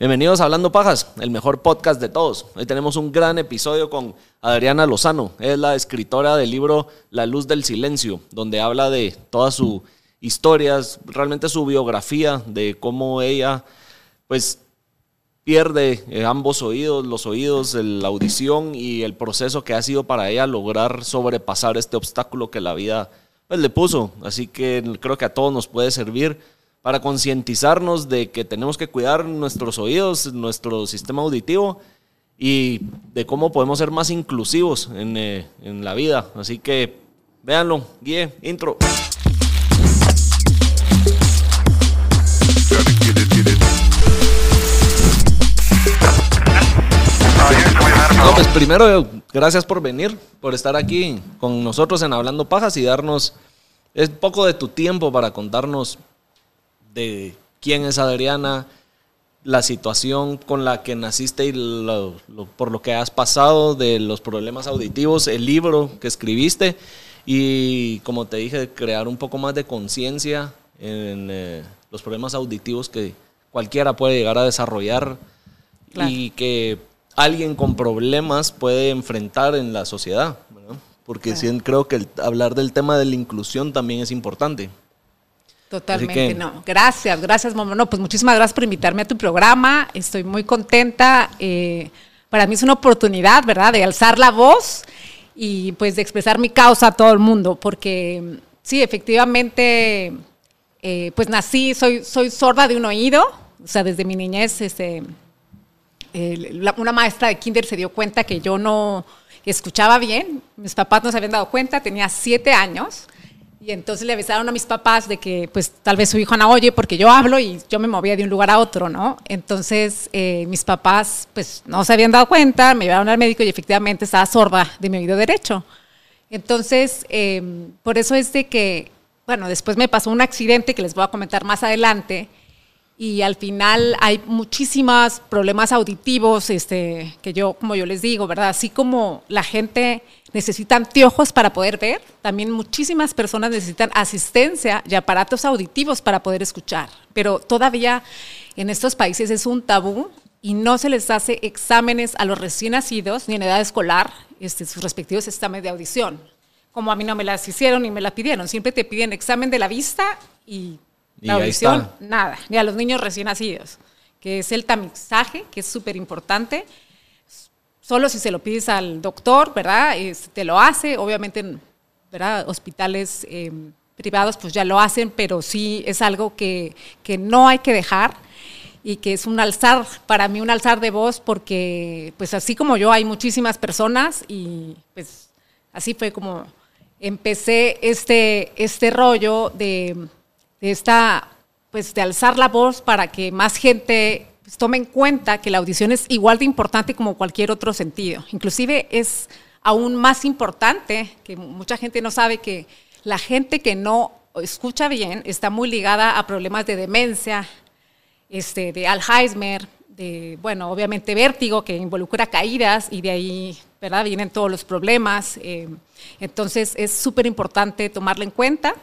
Bienvenidos a Hablando Pajas, el mejor podcast de todos. Hoy tenemos un gran episodio con Adriana Lozano. Es la escritora del libro La Luz del Silencio, donde habla de toda su historia, realmente su biografía, de cómo ella, pues, pierde eh, ambos oídos, los oídos, la audición y el proceso que ha sido para ella lograr sobrepasar este obstáculo que la vida pues, le puso. Así que creo que a todos nos puede servir para concientizarnos de que tenemos que cuidar nuestros oídos, nuestro sistema auditivo y de cómo podemos ser más inclusivos en, eh, la vida. Así que véanlo, guíe, intro. No, pues primero, gracias por venir, por estar aquí con nosotros en Hablando Pajas y darnos un poco de tu tiempo para contarnos de quién es Adriana, la situación con la que naciste y por lo que has pasado, de los problemas auditivos, el libro que escribiste y, como te dije, crear un poco más de conciencia en eh, los problemas auditivos que cualquiera puede llegar a desarrollar y que alguien con problemas puede enfrentar en la sociedad. Porque creo que hablar del tema de la inclusión también es importante. Totalmente, no. Gracias, gracias, mamá. No, pues muchísimas gracias por invitarme a tu programa. Estoy muy contenta. Eh, para mí es una oportunidad, ¿verdad?, de alzar la voz y pues de expresar mi causa a todo el mundo, porque sí, efectivamente, eh, pues nací, soy, soy sorda de un oído, o sea, desde mi niñez, este, una maestra de kinder se dio cuenta que yo no escuchaba bien, mis papás no se habían dado cuenta, tenía siete años y entonces le avisaron a mis papás de que pues tal vez su hijo no oye porque yo hablo y yo me movía de un lugar a otro, ¿no? Entonces eh, mis papás pues no se habían dado cuenta, me llevaron al médico y efectivamente estaba sorda de mi oído derecho. Entonces, em, por eso es de que, bueno, después me pasó un accidente que les voy a comentar más adelante y al final hay muchísimos problemas auditivos, este, que yo, como yo les digo, ¿verdad? Así como la gente necesita anteojos para poder ver, también muchísimas personas necesitan asistencia y aparatos auditivos para poder escuchar. Pero todavía en estos países es un tabú y no se les hace exámenes a los recién nacidos ni en edad escolar, este, sus respectivos exámenes de audición. Como a mí no me las hicieron ni me las pidieron, siempre te piden examen de la vista y la audición, nada, ni a los niños recién nacidos, que es el tamizaje, que es súper importante. Solo si se lo pides al doctor, ¿verdad? te lo hace, obviamente, ¿verdad? Hospitales em, privados pues ya lo hacen, pero sí es algo que, que no hay que dejar y que es un alzar, para mí un alzar de voz, porque pues así como yo hay muchísimas personas y pues así fue como empecé este, este rollo de esta, pues de alzar la voz para que más gente tome en cuenta que la audición es igual de importante como cualquier otro sentido. Inclusive es aún más importante, que mucha gente no sabe que la gente que no escucha bien está muy ligada a problemas de demencia, este, de Alzheimer, de, bueno, obviamente vértigo, que involucra caídas y de ahí, ¿verdad? Vienen todos los problemas. Eh, entonces es súper importante tomarlo en cuenta.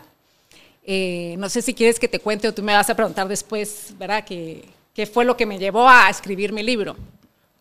Eh, no sé si quieres que te cuente o tú me vas a preguntar después, ¿verdad? ¿Qué, qué fue lo que me llevó a escribir mi libro?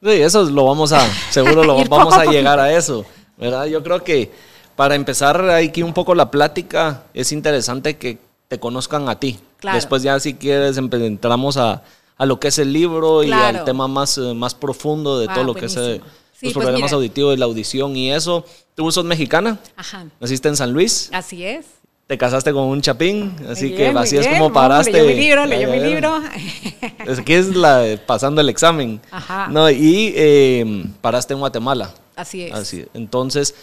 Sí, eso lo vamos a, seguro lo vamos a llegar a eso, ¿verdad? Yo creo que para empezar aquí un poco la plática, es interesante que te conozcan a ti. Después ya si quieres entramos a, a, lo que es el libro y al tema más, eh, más profundo de ah, todo lo que es eh, los pues problemas auditivos y la audición y eso. ¿Tú sos mexicana? Ajá. ¿Naciste en San Luis? Así es te casaste con un chapín, así que así es como paraste. Leyó mi libro, leyó mi libro. Aquí es la, pasando el examen. Ajá. No, y em, paraste en Guatemala. Así es. Así. Entonces,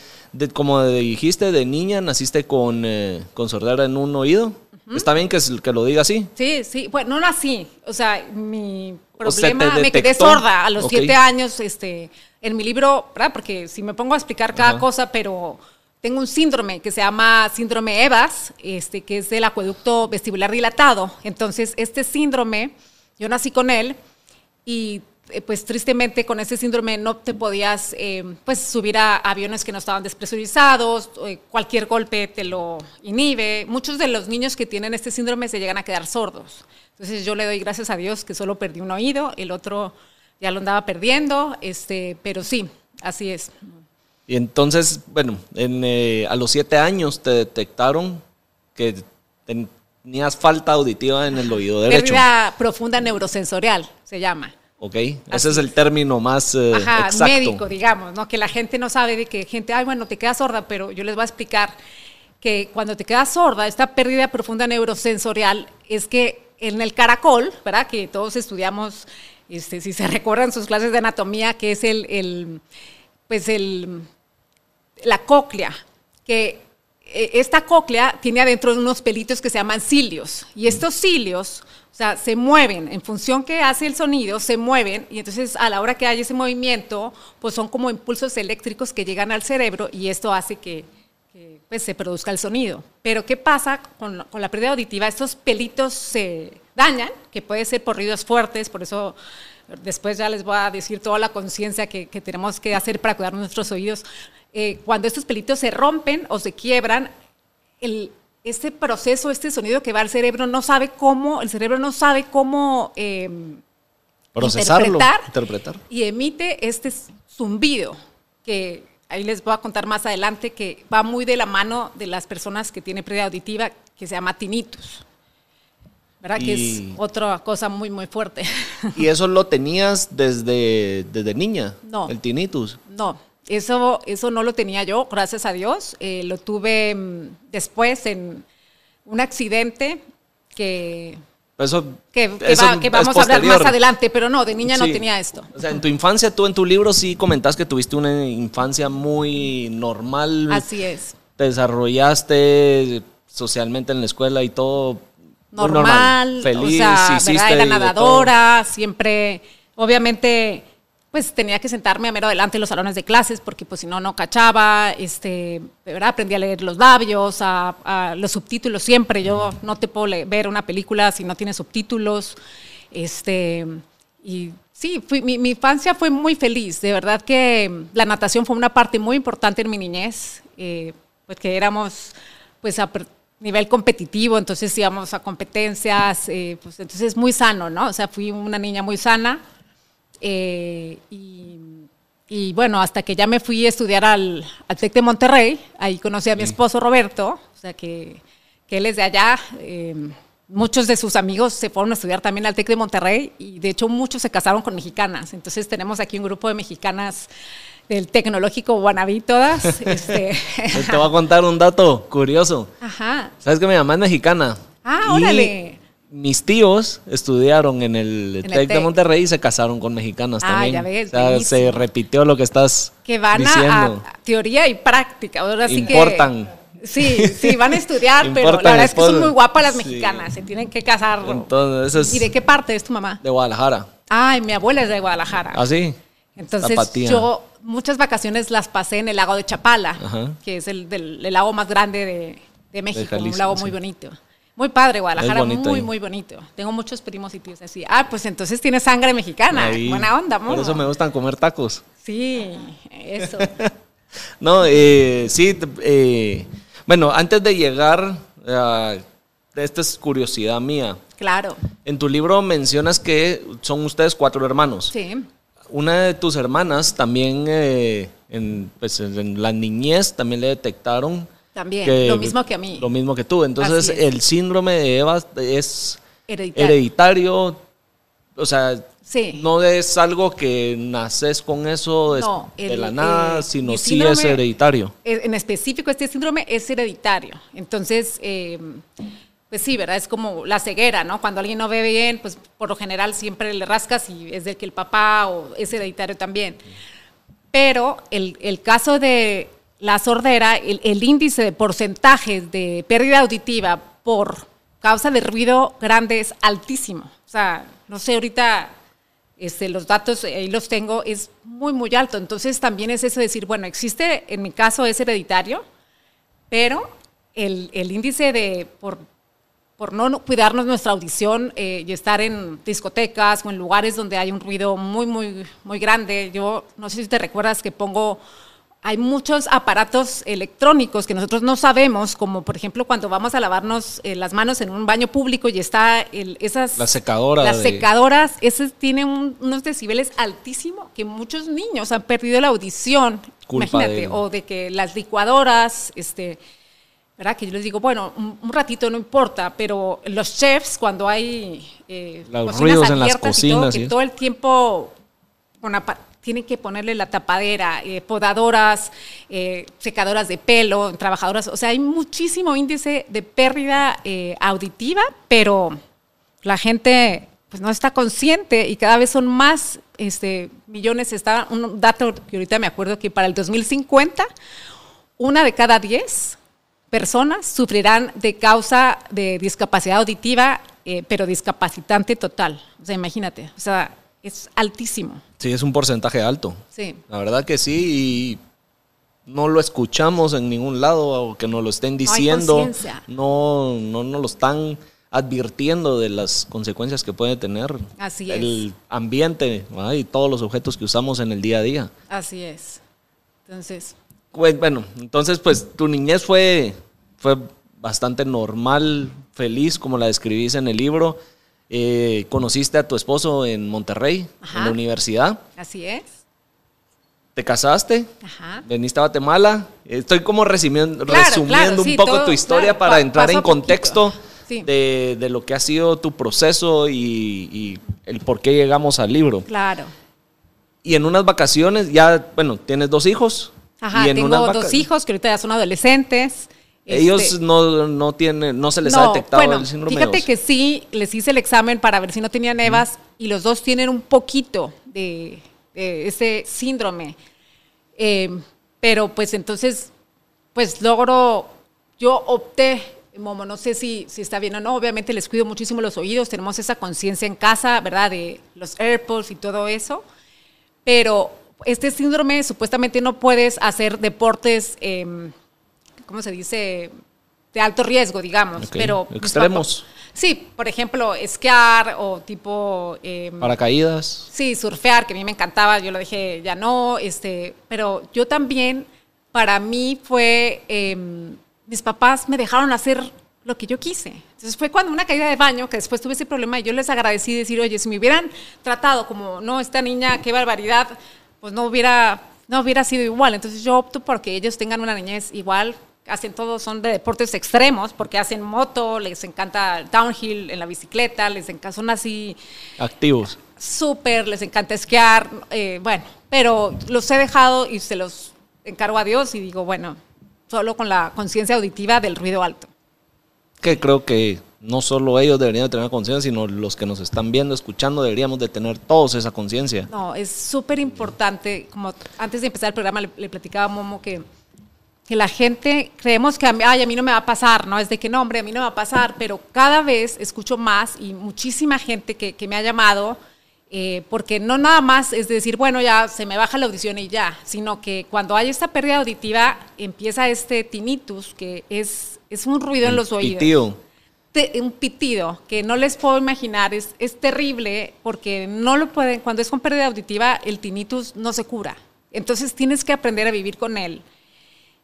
como dijiste, de niña naciste con, eh, con sordera en un oído. ¿Está bien que, que lo diga así? Sí, sí. Bueno, no nací. O sea, mi problema, me quedé sorda a los siete años. Este, en mi libro, ¿verdad? Porque si me pongo a explicar cada cosa, pero tengo un síndrome que se llama síndrome EVAS, este, que es del acueducto vestibular dilatado. Entonces, este síndrome, yo nací con él y eh, pues tristemente con ese síndrome no te podías eh, pues subir a aviones que no estaban despresurizados, eh, cualquier golpe te lo inhibe. Muchos de los niños que tienen este síndrome se llegan a quedar sordos. Entonces yo le doy gracias a Dios que solo perdí un oído, el otro ya lo andaba perdiendo, este, pero sí, así es. Y entonces, bueno, a los siete años te detectaron que tenías falta auditiva en el oído derecho. Pérdida profunda neurosensorial se llama. Ok, ese es el término más eh, Ajá, médico, digamos, ¿no? Que la gente no sabe de que gente, ay, bueno, te quedas sorda, pero yo les voy a explicar que cuando te quedas sorda, esta pérdida profunda neurosensorial es que en el caracol, ¿verdad? Que todos estudiamos, este, si se recuerdan sus clases de anatomía, que es el, el pues el, la cóclea, que eh, esta cóclea tiene adentro unos pelitos que se llaman cilios, y estos cilios se mueven, en función que hace el sonido, se mueven y entonces a la hora que hay ese movimiento, pues son como impulsos eléctricos que llegan al cerebro y esto hace que, pues, se produzca el sonido. Pero ¿qué pasa con, la pérdida auditiva? Estos pelitos se dañan, que puede ser por ruidos fuertes, por eso después ya les voy a decir toda la conciencia que, tenemos que hacer para cuidar nuestros oídos. Eh, cuando estos pelitos se rompen o se quiebran, el, este proceso, este sonido que va al cerebro, no sabe cómo, el cerebro no sabe cómo eh, procesarlo, interpretar, y emite este zumbido que ahí les voy a contar más adelante que va muy de la mano de las personas que tienen pérdida auditiva que se llama tinnitus. ¿Verdad? Que es otra cosa muy, muy fuerte. ¿Y eso lo tenías desde, desde niña? No. El tinnitus. No, eso, eso no lo tenía yo, gracias a Dios. Eh, lo tuve mm, después en un accidente que, eso, que, vamos a hablar más adelante, pero no, de niña no tenía esto. O sea, en tu infancia, tú en tu libro sí comentas que tuviste una infancia muy normal. Así es. Te desarrollaste socialmente en la escuela y todo normal, feliz, o sea, era nadadora, siempre, obviamente pues tenía que sentarme a mero adelante en los salones de clases porque pues si no, no cachaba, este, ¿verdad? aprendí a leer los labios, a, los subtítulos siempre, yo no te puedo ver una película si no tiene subtítulos, este, y sí, mi, infancia fue muy feliz, de verdad que la natación fue una parte muy importante en mi niñez, eh, pues que éramos pues a nivel competitivo, entonces íbamos a competencias, eh, pues entonces muy sano, ¿no? O sea, fui una niña muy sana eh, y, bueno, hasta que ya me fui a estudiar al, al TEC de Monterrey, ahí conocí a mi esposo Roberto, o sea que, que él es de allá. Eh, muchos de sus amigos se fueron a estudiar también al TEC de Monterrey y de hecho muchos se casaron con mexicanas. Entonces tenemos aquí un grupo de mexicanas del tecnológico Guanabí todas. Este. Te voy a contar un dato curioso. Ajá. ¿Sabes que mi mamá es mexicana? Ah, órale mis tíos estudiaron en el TEC de Monterrey y se casaron con mexicanas ah, también. Ya ves, o sea, se repitió lo que estás que van A, teoría y práctica. Ahora sí Importan. sí, sí, van a estudiar, pero la verdad es que son muy guapas las mexicanas, se tienen que casar. Entonces, ¿Y de qué parte es tu mamá? De Guadalajara. Ay, mi abuela es de Guadalajara. ¿Ah, sí? Entonces yo muchas vacaciones las pasé en el lago de Chapala, que es el, lago más grande de, México, un lago muy bonito. Muy padre, Guadalajara, muy, muy bonito. Tengo muchos primos y tíos así. Ah, pues entonces tiene sangre mexicana. Buena onda, amor. Por eso me gustan comer tacos. Sí, eso. no, eh, sí, eh, bueno, antes de llegar, esta es curiosidad mía. Claro. En tu libro mencionas que son ustedes cuatro hermanos. Sí. Una de tus hermanas también, eh, en, pues, en la niñez, también le detectaron también, lo mismo que a mí. Lo mismo que tú. Entonces, el síndrome de Eva es hereditario. o sea, no es algo que naces con eso de la nada, sino sí es hereditario. En específico, este síndrome es hereditario. Entonces, eh, pues sí, ¿verdad? Es como la ceguera, ¿no? Cuando alguien no ve bien, pues por lo general siempre le rascas y es de que el papá o es hereditario también. Pero el, el caso de la sordera, el, índice de porcentajes de pérdida auditiva por causa de ruido grande es altísimo. O sea, no sé, ahorita este, los datos ahí los tengo, es muy, muy alto. Entonces también es eso de decir, bueno, existe, en mi caso es hereditario, pero el, índice de por no cuidarnos nuestra audición eh, y estar en discotecas o en lugares donde hay un ruido muy, muy, muy grande. Yo no sé si te recuerdas que pongo hay muchos aparatos electrónicos que nosotros no sabemos, como por ejemplo cuando vamos a lavarnos eh, las manos en un baño público y está el, esas... Las secadoras. Las secadoras, ese tiene unos decibeles altísimos que muchos niños han perdido la audición, imagínate, o de que las licuadoras, este, ¿verdad? Que yo les digo, bueno, un, ratito no importa, pero los chefs cuando hay... Eh, los ruidos en las cocinas. que todo el tiempo... Con tienen que ponerle la tapadera, eh, podadoras, eh, secadoras de pelo, trabajadoras. O sea, hay muchísimo índice de pérdida eh, auditiva, pero la gente pues, no está consciente y cada vez son más este, millones. Está un dato que ahorita me acuerdo que para el 2050, una de cada diez personas sufrirán de causa de discapacidad auditiva, pero discapacitante total. O sea, imagínate. O sea, es altísimo. Sí, es un porcentaje alto. Sí. La verdad que sí, y no lo escuchamos en ningún lado, o que nos lo estén diciendo. No, no nos lo están advirtiendo de las consecuencias que puede tener Así el ambiente y todos los objetos que usamos en el día a día. Así es. Entonces. Pues, bueno, entonces pues tu niñez fue, fue bastante normal, feliz, como la describís en el libro. Eh, conociste a tu esposo en Monterrey, en la universidad. Así es. Te casaste, Ajá. veniste a Guatemala. Estoy como resumiendo, resumiendo un poco tu historia para entrar en contexto de, lo que ha sido tu proceso y, el por qué llegamos al libro. Claro. Y en unas vacaciones, ya, bueno, tienes dos hijos. Ajá, tengo dos hijos que ahorita ya son adolescentes. Ellos este, no, no, tienen, no se les ha detectado el síndrome Fíjate que sí, les hice el examen para ver si no tenían EVAS y los dos tienen un poquito de, ese síndrome. Eh, pero pues entonces, pues logro, yo opté, Momo, no sé si, si está bien o no, obviamente les cuido muchísimo los oídos, tenemos esa conciencia en casa, ¿verdad? De los AirPods y todo eso, pero este síndrome supuestamente no puedes hacer deportes... Eh, ¿cómo se dice? De alto riesgo, digamos. Pero Extremos. Sí, por ejemplo, esquiar o tipo... Em, Paracaídas. Sí, surfear, que a mí me encantaba, yo lo dije, ya no, este, pero yo también, para mí fue, em, mis papás me dejaron hacer lo que yo quise. Entonces fue cuando una caída de baño, que después tuve ese problema, y yo les agradecí decir, oye, si me hubieran tratado como, no, esta niña, qué barbaridad, pues no hubiera, no hubiera sido igual. Entonces yo opto porque ellos tengan una niñez igual, hacen todos, son de deportes extremos, porque hacen moto, les encanta downhill en la bicicleta, les encanta, son así... Activos. Súper, les encanta esquiar, eh, bueno, pero los he dejado y se los encargo a Dios y digo, bueno, solo con la conciencia auditiva del ruido alto. Que creo que no solo ellos deberían tener conciencia, sino los que nos están viendo, escuchando, deberíamos de tener todos esa conciencia. No, es súper importante, como antes de empezar el programa le, le platicaba a Momo que que la gente creemos que a mí, a mí no me va a pasar, ¿no? Es de que no, hombre, a mí no me va a pasar, pero cada vez escucho más y muchísima gente que, que me ha llamado, eh, porque no nada más es decir, bueno, ya se me baja la audición y ya, sino que cuando hay esta pérdida auditiva empieza este tinnitus, que es, es un ruido en los oídos. Un pitido que no les puedo imaginar, es, es terrible porque no lo pueden, cuando es con pérdida auditiva, el tinnitus no se cura. Entonces tienes que aprender a vivir con él.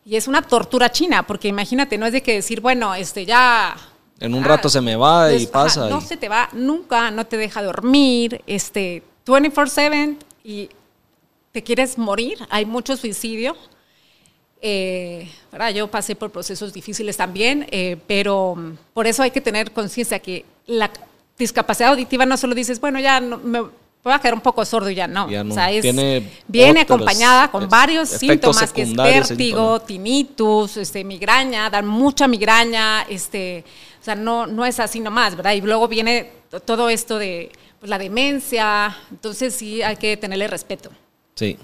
Y es una tortura china, porque imagínate, no es de que decir, bueno, este ya... En un rato se me va y pasa. no se te va nunca, no te deja dormir, este, 24/7 y te quieres morir. Hay mucho suicidio. Eh, yo pasé por procesos difíciles también, eh, pero por eso hay que tener conciencia que la discapacidad auditiva no solo dices, bueno, ya no, me, voy a quedar un poco sordo y ya no. o sea, viene acompañada con varios síntomas, que es vértigo, tinnitus, este, migraña, dan mucha migraña, este, o sea, no, no es así nomás, ¿verdad? Y luego viene todo esto de pues, la demencia, entonces sí hay que tenerle respeto. Sí.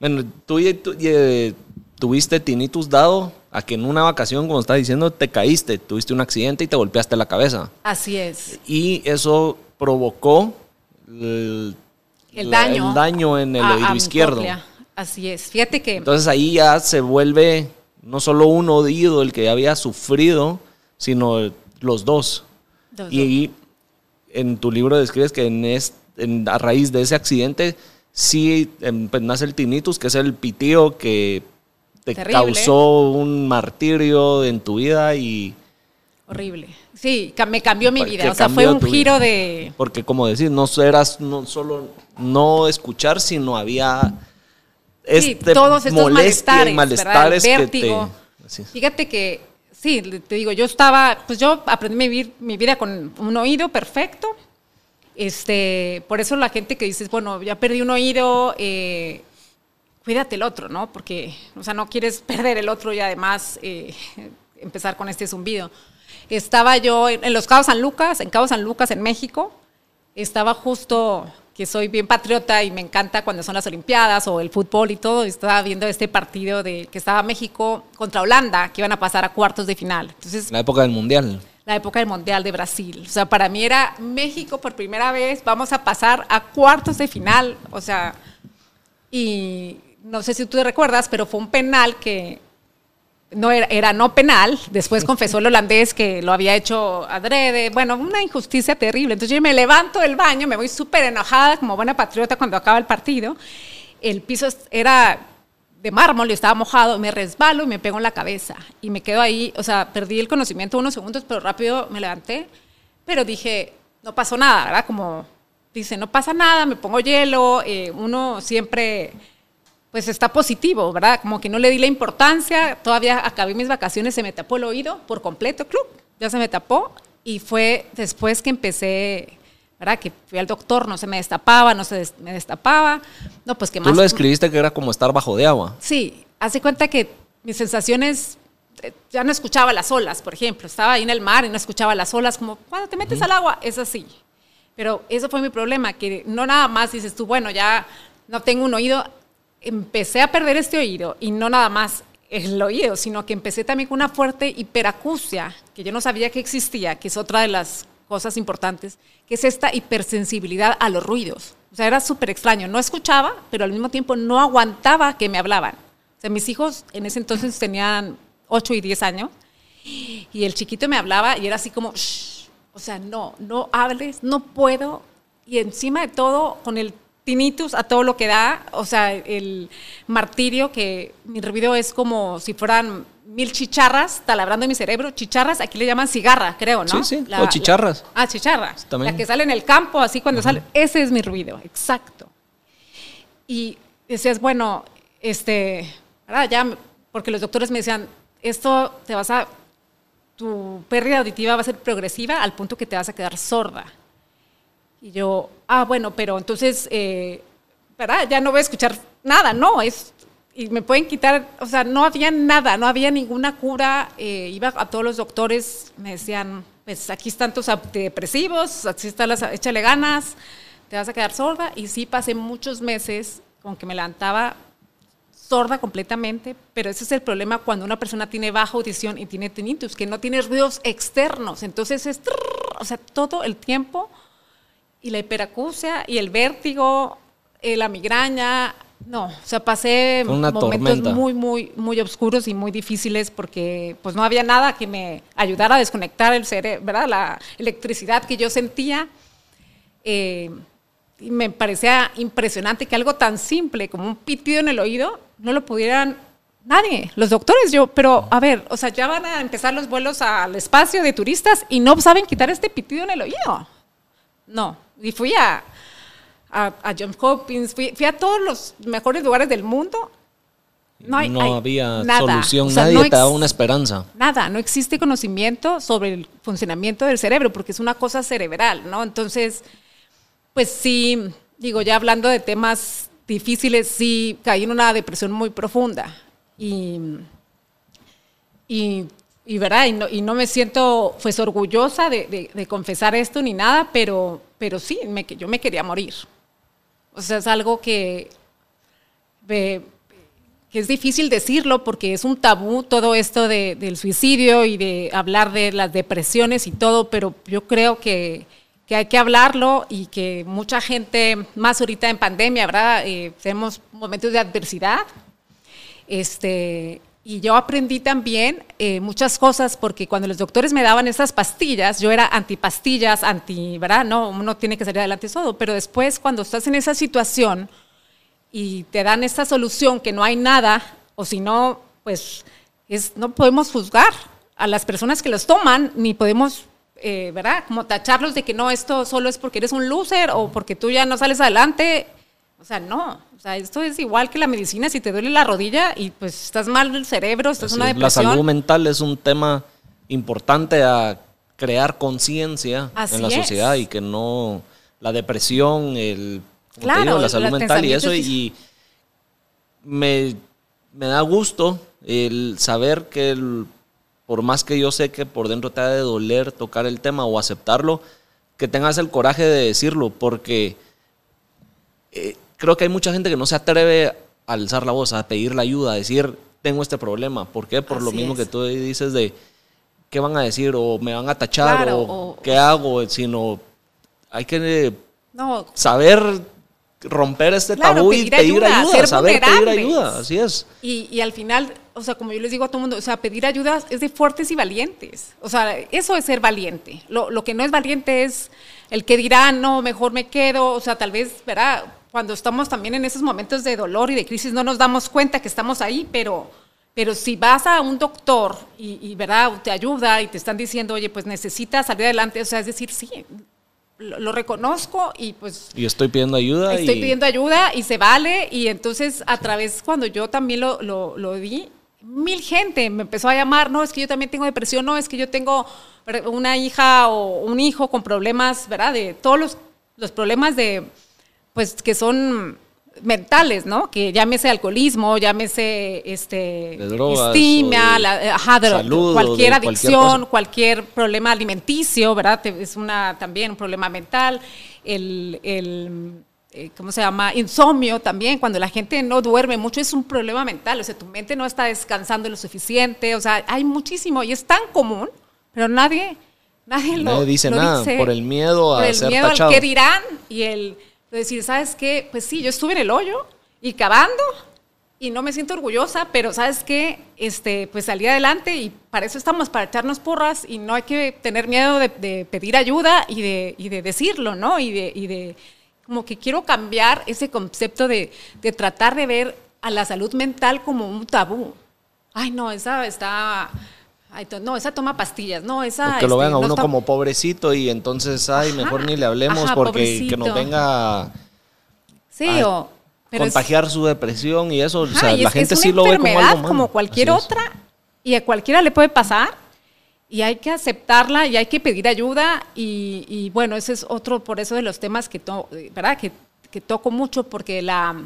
Bueno, tú, eh, tuviste tinnitus dado a que en una vacación, como estás diciendo, te caíste, tuviste un accidente y te golpeaste la cabeza. Así es. Y eso provocó el, daño, el daño en el oído izquierdo. Así es. Fíjate que. Entonces ahí ya se vuelve no solo un oído el que había sufrido, sino los dos. Y en tu libro describes que en a raíz de ese accidente sí em, pues, nace el tinnitus, que es el pitío que te causó un martirio en tu vida y... Horrible. Sí, me cambió mi vida. O sea, fue un giro de... Porque como decir, no eras no solo no escuchar, sino había este todos estos malestares, malestares vértigo. Fíjate que, sí, te digo, yo estaba, pues yo aprendí a vivir mi vida con un oído perfecto. Este, por eso la gente que dice, bueno, ya perdí un oído, eh, cuídate el otro, ¿no? Porque, o sea, no quieres perder el otro y además eh, empezar con este zumbido. Estaba yo en, los Cabos San Lucas, en Cabo San Lucas, en México. Estaba justo que soy bien patriota y me encanta cuando son las Olimpiadas o el fútbol y todo. Estaba viendo este partido de que estaba México contra Holanda, que iban a pasar a cuartos de final. Entonces, la época del Mundial. La época del Mundial de Brasil. O sea, para mí era México por primera vez, vamos a pasar a cuartos de final. O sea, y no sé si tú te recuerdas, pero fue un penal que no era, era, no penal. Después confesó el holandés que lo había hecho adrede. Bueno, una injusticia terrible. Entonces yo me levanto del baño, me voy súper enojada como buena patriota cuando acaba el partido. El piso era de mármol y estaba mojado, me resbalo y me pego en la cabeza. Y me quedo ahí, o sea, perdí el conocimiento unos segundos, pero rápido me levanté. Pero dije, no pasó nada, ¿verdad? Como dice, no pasa nada, me pongo hielo, eh, uno siempre pues está positivo, ¿verdad? Como que no le di la importancia, todavía acabé mis vacaciones, se me tapó el oído por completo, club, ya se me tapó y fue después que empecé, ¿verdad? Que fui al doctor, no se me destapaba, no se me destapaba, no, pues que más... Tú lo describiste que era como estar bajo de agua. Sí, hace cuenta que mis sensaciones, eh, ya no escuchaba las olas, por ejemplo, estaba ahí en el mar y no escuchaba las olas, como cuando te metes al agua, es así. Pero eso fue mi problema, que no nada más dices tú, bueno, ya no tengo un oído, empecé a perder este oído y no nada más el oído, sino que empecé también con una fuerte hiperacusia, que yo no sabía que existía, que es otra de las cosas importantes, que es esta hipersensibilidad a los ruidos. O sea, era súper extraño. No escuchaba, pero al mismo tiempo no aguantaba que me hablaban. O sea, mis hijos en ese entonces tenían 8 y 10 años y el chiquito me hablaba y era así como, o sea, no, no hables, no puedo. Y encima de todo, con el tinnitus a todo lo que da, o sea, el martirio que mi ruido es como si fueran mil chicharras talabrando en mi cerebro. Chicharras, aquí le llaman cigarra, creo, ¿no? Sí, sí, o chicharras. ah, chicharras. La que sale en el campo, así cuando sale, ese es mi ruido, exacto. Y decías, bueno, este, ya, porque los doctores me decían, esto te vas a, tu pérdida auditiva va a ser progresiva al punto que te vas a quedar sorda. Y yo, ah, bueno, pero entonces, eh. Ya no voy a escuchar nada, no, es, y me pueden quitar, o sea, no había nada, no había ninguna cura, eh, iba a todos los doctores, me decían, pues aquí están tus antidepresivos, así están las, échale ganas, te vas a quedar sorda, y sí pasé muchos meses con que me levantaba sorda completamente, pero ese es el problema cuando una persona tiene baja audición y tiene tinnitus, que no tiene ruidos externos, entonces es, o sea, todo el tiempo y la hiperacusia y el vértigo, eh, la migraña, no, o sea, pasé momentos muy, muy, muy oscuros y muy difíciles porque pues no había nada que me ayudara a desconectar el cerebro, ¿verdad? La electricidad que yo sentía. Eh, y me parecía impresionante que algo tan simple como un pitido en el oído no lo pudieran nadie, los doctores, yo, pero a ver, o sea, ya van a empezar los vuelos al espacio de turistas y no saben quitar este pitido en el oído. No, y fui a, a, a Johns Hopkins, fui, a todos los mejores lugares del mundo. No, había solución, nadie te daba una esperanza. Nada, no existe conocimiento sobre el funcionamiento del cerebro, porque es una cosa cerebral, ¿no? Entonces, pues sí, digo, ya hablando de temas difíciles, sí caí en una depresión muy profunda. Y, y y verdad, y no, y no me siento pues orgullosa de, de, confesar esto ni nada, pero, pero sí, me, yo me quería morir. O sea, es algo que, que es difícil decirlo porque es un tabú todo esto de, del suicidio y de hablar de las depresiones y todo, pero yo creo que, que hay que hablarlo y que mucha gente, más ahorita en pandemia, ¿verdad? Eh, tenemos momentos de adversidad. Este, y yo aprendí también eh, muchas cosas porque cuando los doctores me daban esas pastillas, yo era antipastillas, anti, ¿verdad? No, uno tiene que salir adelante todo, pero después cuando estás en esa situación y te dan esta solución que no hay nada, o si no, pues es, no podemos juzgar a las personas que los toman, ni podemos, eh, ¿verdad? Como tacharlos de que no, esto solo es porque eres un loser o porque tú ya no sales adelante. O sea, no, o sea, esto es igual que la medicina, si te duele la rodilla y pues estás mal del cerebro, estás es una depresión. La salud mental es un tema importante a crear conciencia en la sociedad y que no la depresión, el claro, la salud mental y eso y me, da gusto el saber que por más que yo sé que por dentro te ha de doler tocar el tema o aceptarlo, que tengas el coraje de decirlo, porque eh, creo que hay mucha gente que no se atreve a alzar la voz, a pedir la ayuda, a decir, tengo este problema. ¿Por qué? Por lo mismo que tú dices de, ¿qué van a decir? O me van a tachar, o, ¿qué hago? Sino, hay que saber romper este tabú y pedir ayuda, saber pedir ayuda, así es. Y, y, al final, o sea, como yo les digo a todo el mundo, o sea, pedir ayuda es de fuertes y valientes. O sea, eso es ser valiente. Lo, lo que no es valiente es el que dirá, no, mejor me quedo, o sea, tal vez, ¿verdad? Cuando estamos también en esos momentos de dolor y de crisis no nos damos cuenta que estamos ahí, pero, pero si vas a un doctor y, ¿verdad? te ayuda y te están diciendo, oye, pues necesitas salir adelante, o sea, es decir, sí, lo, reconozco y pues... Y estoy pidiendo ayuda. Estoy pidiendo ayuda y se vale y entonces a través, cuando yo también lo, lo, lo di, mil gente me empezó a llamar, no, es que yo también tengo depresión, no, es que yo tengo una hija o un hijo con problemas, ¿verdad? De todos los, los problemas de pues que son mentales, ¿no? Que llámese alcoholismo, llámese este estima, cualquier adicción, cualquier, problema alimenticio, ¿verdad? Es una también un problema mental, el, eh, ¿cómo se llama? Insomnio también, cuando la gente no duerme mucho es un problema mental, o sea, tu mente no está descansando lo suficiente, o sea, hay muchísimo y es tan común, pero nadie nadie, lo, dice nada por el miedo a por el ser miedo al que dirán y el decir, ¿sabes qué? Pues sí, yo estuve en el hoyo y cavando y no me siento orgullosa, pero ¿sabes qué? Este, pues salí adelante y para eso estamos, para echarnos porras y no hay que tener miedo de, pedir ayuda y de, y de, decirlo, ¿no? Y de, y de, como que quiero cambiar ese concepto de, tratar de ver a la salud mental como un tabú. Ay, no, esa está... no, esa toma pastillas, no, esa... que lo vean a este, uno como pobrecito y entonces, ay, mejor ni le hablemos porque que nos venga sí, o, contagiar su depresión y eso, o sea, la gente sí lo ve como algo como cualquier otra y a cualquiera le puede pasar y hay que aceptarla y hay que pedir ayuda y, bueno, ese es otro, por eso de los temas que, ¿verdad? que, que toco mucho porque la,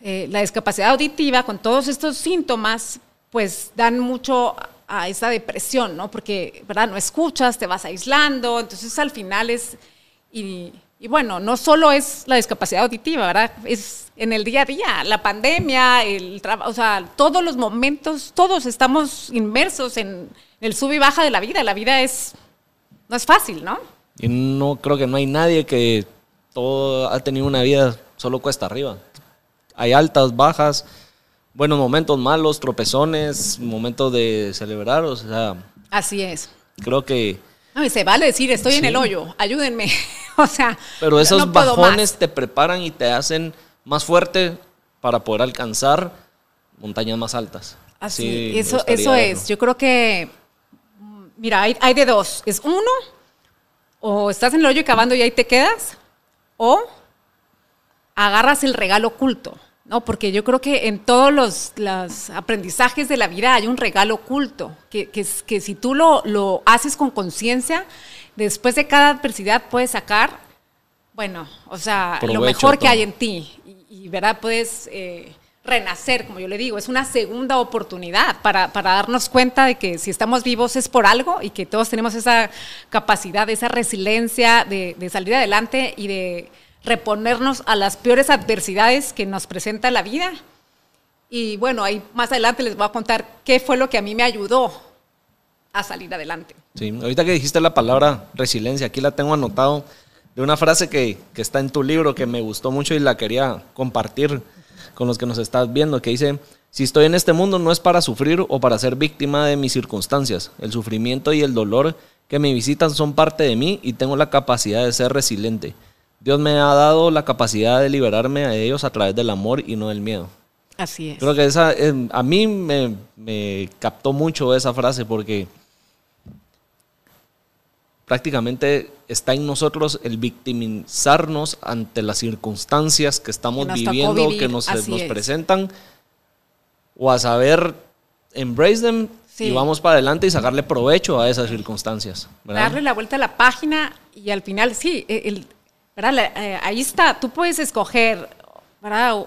eh, la discapacidad auditiva con todos estos síntomas pues dan mucho a esa depresión, ¿no? Porque, ¿verdad? No escuchas, te vas aislando, entonces al final es, y, bueno, no solo es la discapacidad auditiva, ¿verdad? Es en el día a día, la pandemia, el trabajo, o sea, todos los momentos, todos estamos inmersos en el sub y baja de la vida, la vida es, no es fácil, ¿no? Y no creo que no hay nadie que todo ha tenido una vida solo cuesta arriba. Hay altas, bajas, buenos momentos, malos, tropezones, momentos de celebrar, o sea. Así es. Creo que. No, y se vale decir, estoy en el hoyo, ayúdenme. o sea. Pero esos bajones te preparan y te hacen más fuerte para poder alcanzar montañas más altas. Así, eso, eso es. Yo creo que, mira, hay, hay de dos. Es uno, o estás en el hoyo y cavando y ahí te quedas, o agarras el regalo oculto. No, porque yo creo que en todos los, aprendizajes de la vida hay un regalo oculto, que, que, que si tú lo, lo haces con conciencia, después de cada adversidad puedes sacar, bueno, o sea, lo mejor que hay en ti. Y, ¿verdad? Puedes eh, renacer, como yo le digo, es una segunda oportunidad para, para, darnos cuenta de que si estamos vivos es por algo y que todos tenemos esa capacidad, esa resiliencia de, de salir adelante y de reponernos a las peores adversidades que nos presenta la vida. Y bueno, ahí más adelante les voy a contar qué fue lo que a mí me ayudó a salir adelante. Sí, ahorita que dijiste la palabra resiliencia, aquí la tengo anotado de una frase que, que está en tu libro que me gustó mucho y la quería compartir con los que nos estás viendo, que dice, Si estoy en este mundo no es para sufrir o para ser víctima de mis circunstancias. El sufrimiento y el dolor que me visitan son parte de mí y tengo la capacidad de ser resiliente. Dios me ha dado la capacidad de liberarme de ellos a través del amor y no del miedo. Así es. Creo que esa, eh, a mí me, me captó mucho esa frase porque prácticamente está en nosotros el victimizarnos ante las circunstancias que estamos viviendo, que nos, nos presentan, o a saber embrace them y vamos para adelante y sacarle provecho a esas circunstancias. Darle la vuelta a la página y al final, sí, el, eh, ahí está, tú puedes escoger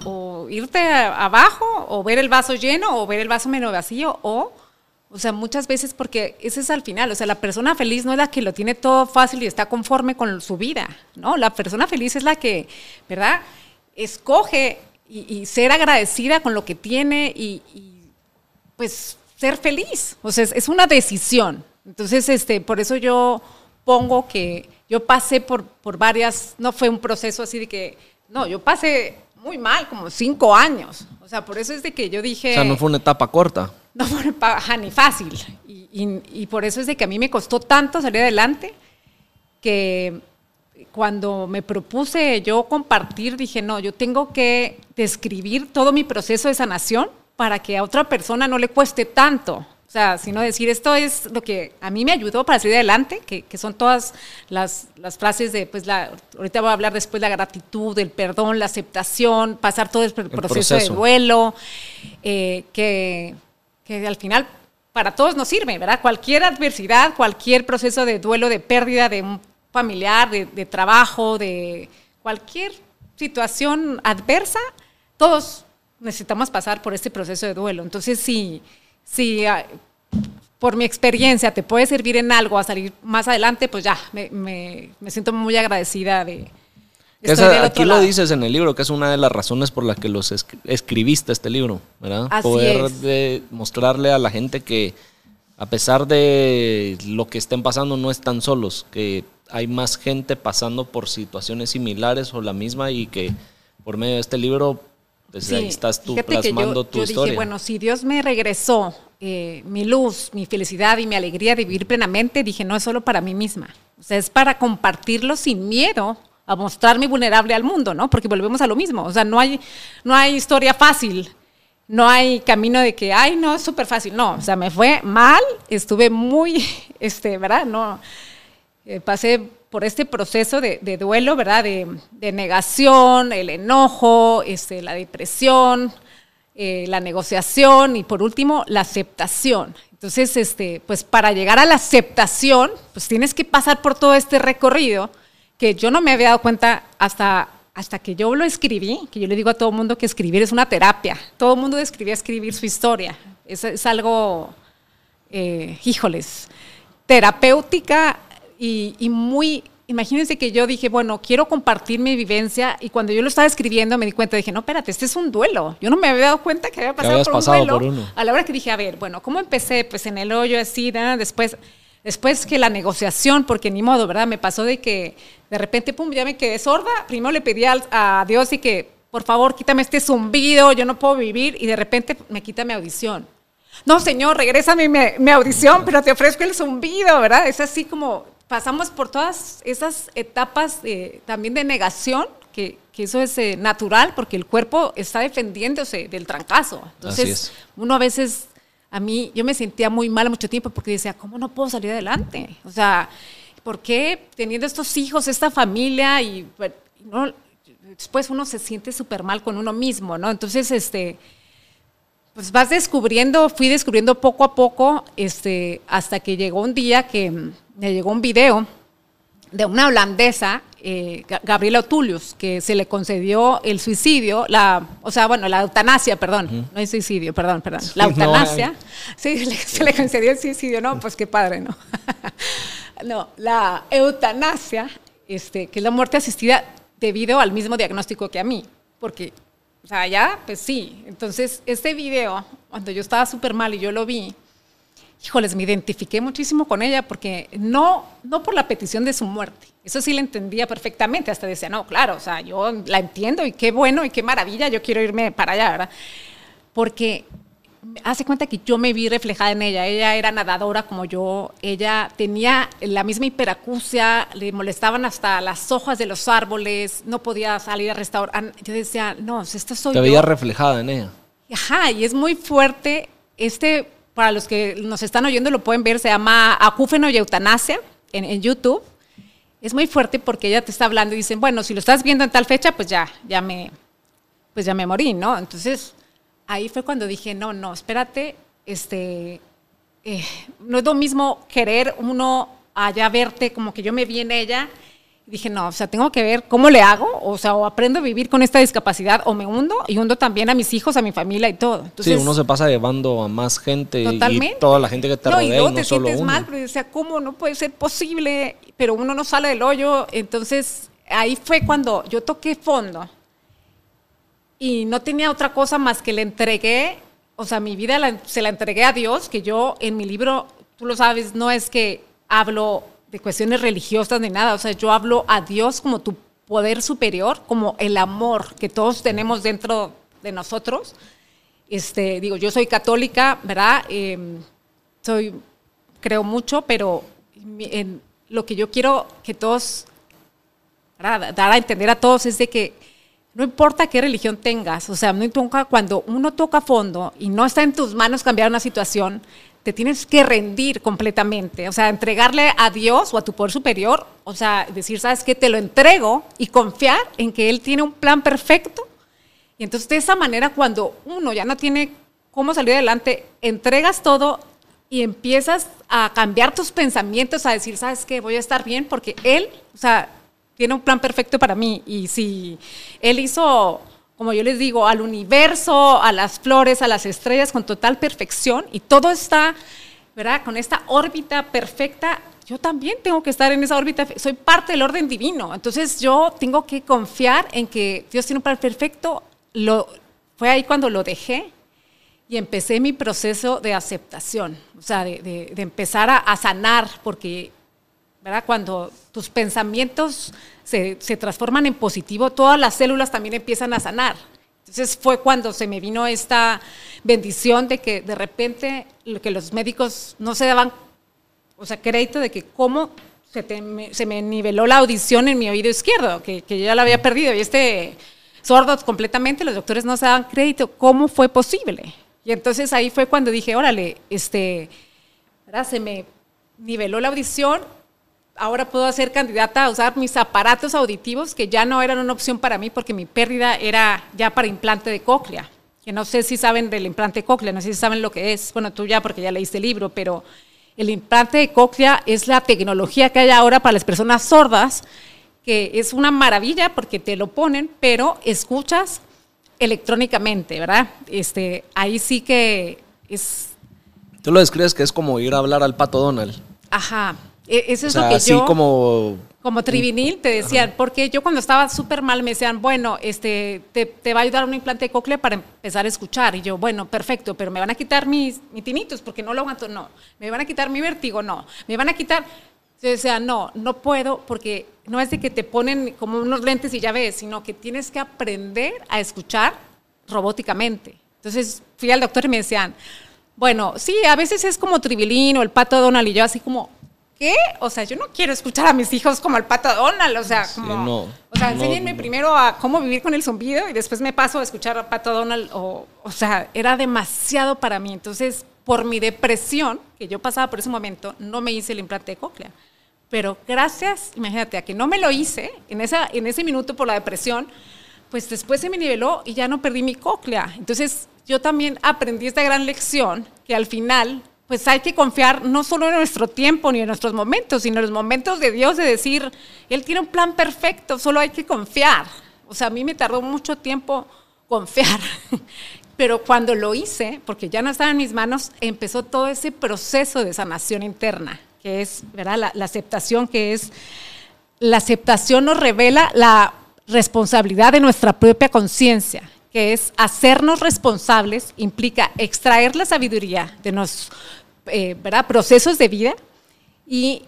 o, irte abajo o ver el vaso lleno o ver el vaso menos vacío o o sea, muchas veces porque ese es al final, o sea, la persona feliz no es la que lo tiene todo fácil y está conforme con su vida, ¿no? La persona feliz es la que, ¿verdad? Escoge y, ser agradecida con lo que tiene y, pues ser feliz. O sea, es, una decisión. Entonces, este, por eso yo pongo que yo pasé por, por varias, no fue un proceso así de que, no, yo pasé muy mal, como cinco años. O sea, por eso es de que yo dije... O sea, no fue una etapa corta. No fue una etapa ni fácil. Y, por eso es de que a mí me costó tanto salir adelante que cuando me propuse yo compartir, dije, no, yo tengo que describir todo mi proceso de sanación para que a otra persona no le cueste tanto. O sea, sino decir, esto es lo que a mí me ayudó para salir adelante, que, son todas las, frases de, pues, la, ahorita voy a hablar después de la gratitud, el perdón, la aceptación, pasar todo el, proceso, de duelo, eh, que, que al final para todos nos sirve, ¿verdad? Cualquier adversidad, cualquier proceso de duelo, de pérdida de un familiar, de, de trabajo, de cualquier situación adversa, todos necesitamos pasar por este proceso de duelo. Entonces, sí si ah, por mi experiencia te puede servir en algo a salir más adelante, pues ya, me, siento muy agradecida de... aquí lo dices en el libro, que es una de las razones por las que los escribiste este libro, ¿verdad? Poder mostrarle a la gente que a pesar de lo que estén pasando, no están solos, que hay más gente pasando por situaciones similares o la misma y que por medio de este libro desde ahí estás tú plasmando tu historia. Dije, bueno, si Dios me regresó eh, mi luz, mi felicidad y mi alegría de vivir plenamente, dije, no es solo para mí misma. O sea, es para compartirlo sin miedo a mostrarme vulnerable al mundo, ¿no? Porque volvemos a lo mismo. O sea, no hay, no hay historia fácil. No hay camino de que, ay, no, es súper fácil. No, o sea, me fue mal, estuve muy, este, ¿verdad? No, eh, pasé por este proceso de, duelo, ¿verdad? De, negación, el enojo, este, la depresión, eh, la negociación y por último la aceptación. Entonces, este, pues para llegar a la aceptación, pues tienes que pasar por todo este recorrido que yo no me había dado cuenta hasta, hasta que yo lo escribí, que yo le digo a todo mundo que escribir es una terapia. Todo el mundo describía escribir su historia. Es, es algo, eh, híjoles, terapéutica y, muy, imagínense que yo dije, bueno, quiero compartir mi vivencia y cuando yo lo estaba escribiendo me di cuenta, dije, no, espérate, este es un duelo. Yo no me había dado cuenta que había pasado, por, un duelo. A la hora que dije, a ver, bueno, ¿cómo empecé? Pues en el hoyo así, después, después que la negociación, porque ni modo, ¿verdad? Me pasó de que de repente, pum, ya me quedé sorda. Primero le pedí a, Dios y que, por favor, quítame este zumbido, yo no puedo vivir y de repente me quita mi audición. No, señor, regresa mi, mi audición, pero te ofrezco el zumbido, ¿verdad? Es así como pasamos por todas esas etapas también de negación, que, eso es eh, natural porque el cuerpo está defendiéndose del trancazo. Entonces, uno a veces, a mí, yo me sentía muy mal mucho tiempo porque decía, ¿cómo no puedo salir adelante? O sea, ¿por qué teniendo estos hijos, esta familia y después uno se siente súper mal con uno mismo, ¿no? Entonces, este pues vas descubriendo, fui descubriendo poco a poco, este, hasta que llegó un día que me llegó un video de una holandesa, eh, Gabriela Otulius, que se le concedió el suicidio, la, o sea, bueno, la eutanasia, perdón, no es suicidio, perdón, perdón, la eutanasia, sí, se le concedió el suicidio, no, pues qué padre, ¿no? no, la eutanasia, este, que es la muerte asistida debido al mismo diagnóstico que a mí, porque, o sea, ya, pues sí, entonces, este video, cuando yo estaba súper mal y yo lo vi, híjoles, me identifiqué muchísimo con ella porque no, no por la petición de su muerte, eso sí la entendía perfectamente, hasta decía, no, claro, o sea, yo la entiendo y qué bueno y qué maravilla, yo quiero irme para allá, ¿verdad? porque hace cuenta que yo me vi reflejada en ella. Ella era nadadora como yo. Ella tenía la misma hiperacusia, le molestaban hasta las hojas de los árboles, no podía salir a restaurar. Yo decía, no, esto soy Te yo. veía reflejada en ella. Ajá, y es muy fuerte. Este, para los que nos están oyendo, lo pueden ver, se llama Acúfeno y Eutanasia en, en YouTube. Es muy fuerte porque ella te está hablando y dicen, bueno, si lo estás viendo en tal fecha, pues ya, ya me, pues ya me morí, ¿no? Entonces, ahí fue cuando dije, no, no, espérate, este, eh, no es lo mismo querer uno allá verte como que yo me vi en ella. Dije, no, o sea, tengo que ver cómo le hago, o sea, o aprendo a vivir con esta discapacidad, o me hundo, y hundo también a mis hijos, a mi familia y todo. Entonces, sí, uno se pasa llevando a más gente totalmente. y toda la gente que te no, rodea y, luego y no te solo sientes uno. mal, pero decía, ¿cómo no puede ser posible? Pero uno no sale del hoyo, entonces ahí fue cuando yo toqué fondo y no tenía otra cosa más que le entregué, o sea, mi vida la- se la entregué a Dios, que yo en mi libro, tú lo sabes, no es que hablo de cuestiones religiosas ni nada, o sea, yo hablo a Dios como tu poder superior, como el amor que todos tenemos dentro de nosotros. Este, digo, yo soy católica, ¿verdad? Eh, soy, creo mucho, pero en lo que yo quiero que todos, ¿verdad? dar a entender a todos es de que no importa qué religión tengas, o sea, no importa cuando uno toca fondo y no está en tus manos cambiar una situación, te tienes que rendir completamente, o sea, entregarle a Dios o a tu poder superior, o sea, decir, ¿sabes qué? Te lo entrego y confiar en que Él tiene un plan perfecto. Y entonces de esa manera, cuando uno ya no tiene cómo salir adelante, entregas todo y empiezas a cambiar tus pensamientos, a decir, ¿sabes qué? Voy a estar bien porque Él, o sea, tiene un plan perfecto para mí. Y si Él hizo, como yo les digo, al universo, a las flores, a las estrellas con total perfección y todo está, ¿verdad? Con esta órbita perfecta, yo también tengo que estar en esa órbita, soy parte del orden divino. Entonces yo tengo que confiar en que Dios tiene un plan perfecto. Lo, fue ahí cuando lo dejé y empecé mi proceso de aceptación, o sea, de, empezar a sanar, porque ¿verdad? cuando tus pensamientos se, se transforman en positivo, todas las células también empiezan a sanar. Entonces fue cuando se me vino esta bendición de que de repente lo que los médicos no se daban, o sea, crédito de que cómo se, te- me, se me niveló la audición en mi oído izquierdo, que, que ya la había perdido, y este sordos completamente, los doctores no se daban crédito, ¿cómo fue posible? Y entonces ahí fue cuando dije, órale, este, ¿verdad? se me niveló la audición, ahora puedo ser candidata a usar mis aparatos auditivos que ya no eran una opción para mí porque mi pérdida era ya para implante de cóclea. Que no sé si saben del implante de cóclea, no sé si saben lo que es. Bueno, tú ya porque ya leíste el libro, pero el implante de cóclea es la tecnología que hay ahora para las personas sordas, que es una maravilla porque te lo ponen, pero escuchas electrónicamente, ¿verdad? Este, ahí sí que es, Tú lo describes que es como ir a hablar al pato Donald. ajá, e- eso O es sea, lo que así yo... como Como trivinil, te decían, porque yo cuando estaba súper mal me decían, bueno, este, te, te va a ayudar un implante de cóclea para empezar a escuchar. Y yo, bueno, perfecto, pero me van a quitar mis, mis tinitos porque no lo aguanto, no. Me van a quitar mi vértigo, no. Me van a quitar. Yo decía, no, no puedo porque no es de que te ponen como unos lentes y ya ves, sino que tienes que aprender a escuchar robóticamente. Entonces fui al doctor y me decían, bueno, sí, a veces es como Tribilín o el pato Donald y yo así como, ¿qué? O sea, yo no quiero escuchar a mis hijos como el pato Donald, o sea, como, no, o sea, no, enséñenme no. primero a cómo vivir con el zumbido y después me paso a escuchar a pato Donald, o, o sea, era demasiado para mí. Entonces, por mi depresión, que yo pasaba por ese momento, no me hice el implante de cóclea. Pero gracias, imagínate, a que no me lo hice en, esa, en ese minuto por la depresión, pues después se me niveló y ya no perdí mi cóclea. Entonces yo también aprendí esta gran lección que al final pues hay que confiar no solo en nuestro tiempo ni en nuestros momentos, sino en los momentos de Dios de decir, Él tiene un plan perfecto, solo hay que confiar. O sea, a mí me tardó mucho tiempo confiar, pero cuando lo hice, porque ya no estaba en mis manos, empezó todo ese proceso de sanación interna, que es ¿verdad? La, la aceptación, que es la aceptación nos revela la responsabilidad de nuestra propia conciencia, que es hacernos responsables, implica extraer la sabiduría de los eh, ¿verdad? procesos de vida y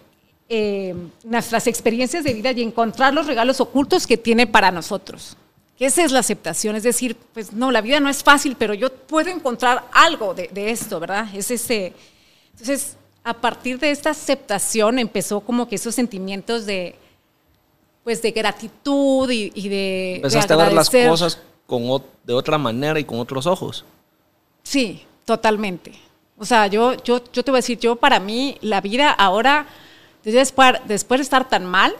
eh, nuestras experiencias de vida y encontrar los regalos ocultos que tiene para nosotros. que esa es la aceptación, es decir, pues no, la vida no es fácil, pero yo puedo encontrar algo de, esto, ¿verdad? Es ese, entonces, a partir de esta aceptación empezó como que esos sentimientos de, pues de gratitud y, de... Empezaste a ver las cosas con, de otra manera y con otros ojos. Sí, totalmente. O sea, yo, yo, yo te voy a decir, yo para mí la vida ahora, después, después de estar tan mal,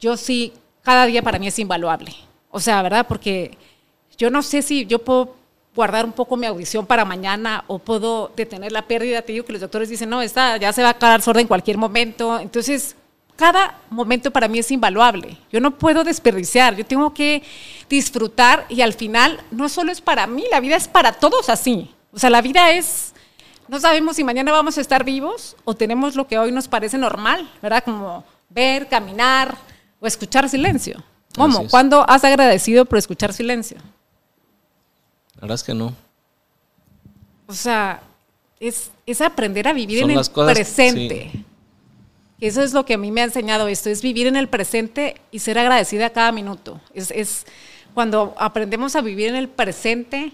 yo sí, cada día para mí es invaluable. O sea, ¿verdad? Porque yo no sé si yo puedo guardar un poco mi audición para mañana o puedo detener la pérdida. Te digo que los doctores dicen, no, esta ya se va a quedar sorda en cualquier momento. Entonces, cada momento para mí es invaluable. Yo no puedo desperdiciar, yo tengo que disfrutar y al final no solo es para mí, la vida es para todos así. O sea, la vida es, no sabemos si mañana vamos a estar vivos o tenemos lo que hoy nos parece normal, ¿verdad? Como ver, caminar o escuchar silencio. ¿Cómo? ¿Cuándo has agradecido por escuchar silencio? La verdad es que no. O sea, es, aprender a vivir en el presente. Eso es lo que a mí me ha enseñado esto, es vivir en el presente y ser agradecida a cada minuto. Es, cuando aprendemos a vivir en el presente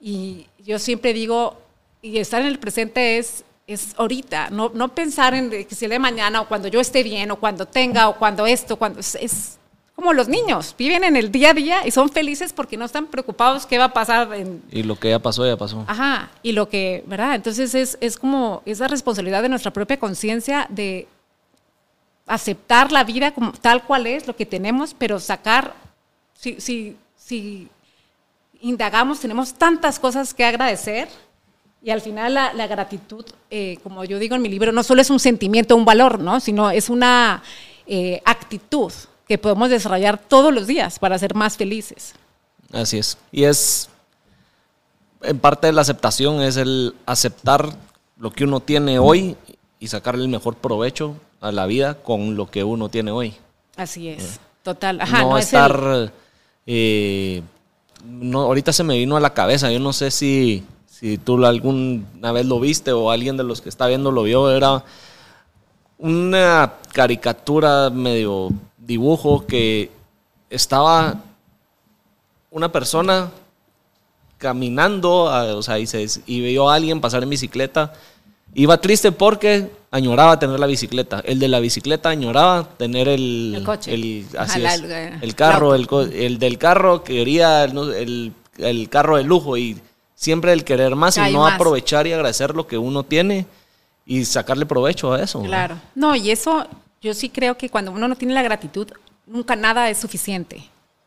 y yo siempre digo, y estar en el presente es, es ahorita, no, no pensar en que si el de mañana o cuando yo esté bien o cuando tenga o cuando esto, cuando es, como los niños, viven en el día a día y son felices porque no están preocupados qué va a pasar. En... Y lo que ya pasó, ya pasó. Ajá, y lo que, ¿verdad? Entonces es, es como esa responsabilidad de nuestra propia conciencia de aceptar la vida como tal cual es, lo que tenemos, pero sacar, si, si, si indagamos, tenemos tantas cosas que agradecer y al final la, gratitud, eh, como yo digo en mi libro, no solo es un sentimiento, un valor, ¿no? sino es una eh, actitud que podemos desarrollar todos los días para ser más felices. Así es. Y es, en parte de la aceptación, es el aceptar lo que uno tiene hoy y sacarle el mejor provecho a la vida con lo que uno tiene hoy. Así es, eh. total. no, estar... Eh, no, ahorita se me vino a la cabeza, yo no sé si, si tú alguna vez lo viste o alguien de los que está viendo lo vio, era una caricatura medio dibujo que estaba una persona caminando, o sea, y, se, y vio a alguien pasar en bicicleta. Iba triste porque añoraba tener la bicicleta. El de la bicicleta añoraba tener el, el coche. El, así es, el carro, el, el, del carro quería el, el, carro de lujo y siempre el querer más y no aprovechar y agradecer lo que uno tiene y sacarle provecho a eso. Claro. No, y eso yo sí creo que cuando uno no tiene la gratitud, nunca nada es suficiente.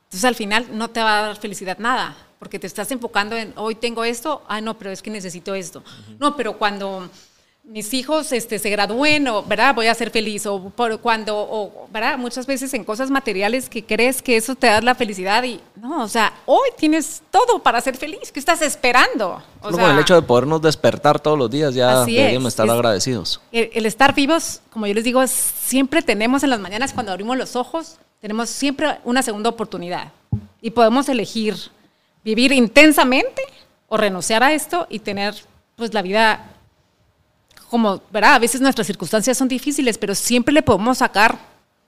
Entonces al final no te va a dar felicidad nada, porque te estás enfocando en, hoy tengo esto, ah, no, pero es que necesito esto. No, pero cuando mis hijos este, se gradúen, o, ¿verdad? Voy a ser feliz, o por cuando, o, ¿verdad? Muchas veces en cosas materiales que crees que eso te da la felicidad y, no, o sea, hoy tienes todo para ser feliz, ¿qué estás esperando? O sea, el hecho de podernos despertar todos los días ya deberíamos estar agradecidos. El, estar vivos, como yo les digo, siempre tenemos en las mañanas cuando abrimos los ojos, tenemos siempre una segunda oportunidad y podemos elegir vivir intensamente o renunciar a esto y tener pues la vida como, ¿verdad? A veces nuestras circunstancias son difíciles, pero siempre le podemos sacar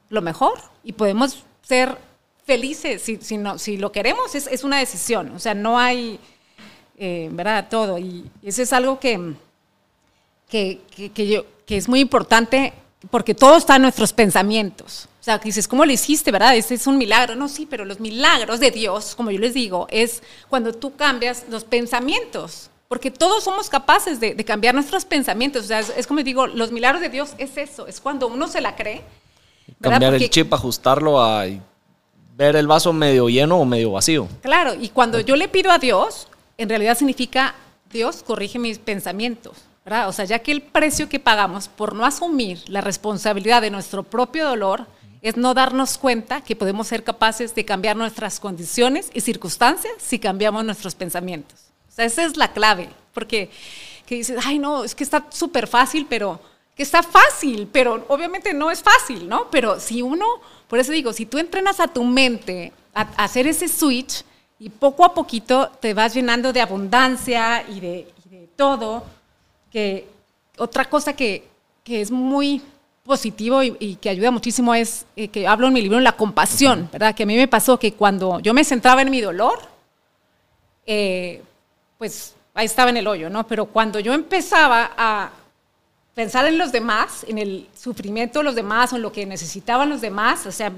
lo mejor y podemos ser felices si, si, no, si lo queremos, es, es, una decisión, o sea, no hay, eh, ¿verdad? Todo. Y eso es algo que, que, que, yo, que es muy importante porque todo está en nuestros pensamientos. O sea, dices, ¿cómo lo hiciste, verdad? Ese es un milagro. No, sí, pero los milagros de Dios, como yo les digo, es cuando tú cambias los pensamientos porque todos somos capaces de, cambiar nuestros pensamientos. O sea, es, como digo, los milagros de Dios es eso, es cuando uno se la cree. Cambiar el chip, ajustarlo a ver el vaso medio lleno o medio vacío. Claro, y cuando yo le pido a Dios, en realidad significa, Dios corrige mis pensamientos. ¿verdad? O sea, ya que el precio que pagamos por no asumir la responsabilidad de nuestro propio dolor es no darnos cuenta que podemos ser capaces de cambiar nuestras condiciones y circunstancias si cambiamos nuestros pensamientos sea, esa es la clave, porque que dices, ay, no, es que está súper fácil, pero que está fácil, pero obviamente no es fácil, ¿no? Pero si uno, por eso digo, si tú entrenas a tu mente a, hacer ese switch y poco a poquito te vas llenando de abundancia y de, todo, que otra cosa que, que es muy positivo y, que ayuda muchísimo es, eh, que hablo en mi libro, la compasión, ¿verdad? Que a mí me pasó que cuando yo me centraba en mi dolor, eh, pues ahí estaba en el hoyo, ¿no? Pero cuando yo empezaba a pensar en los demás, en el sufrimiento de los demás o en lo que necesitaban los demás, o sea,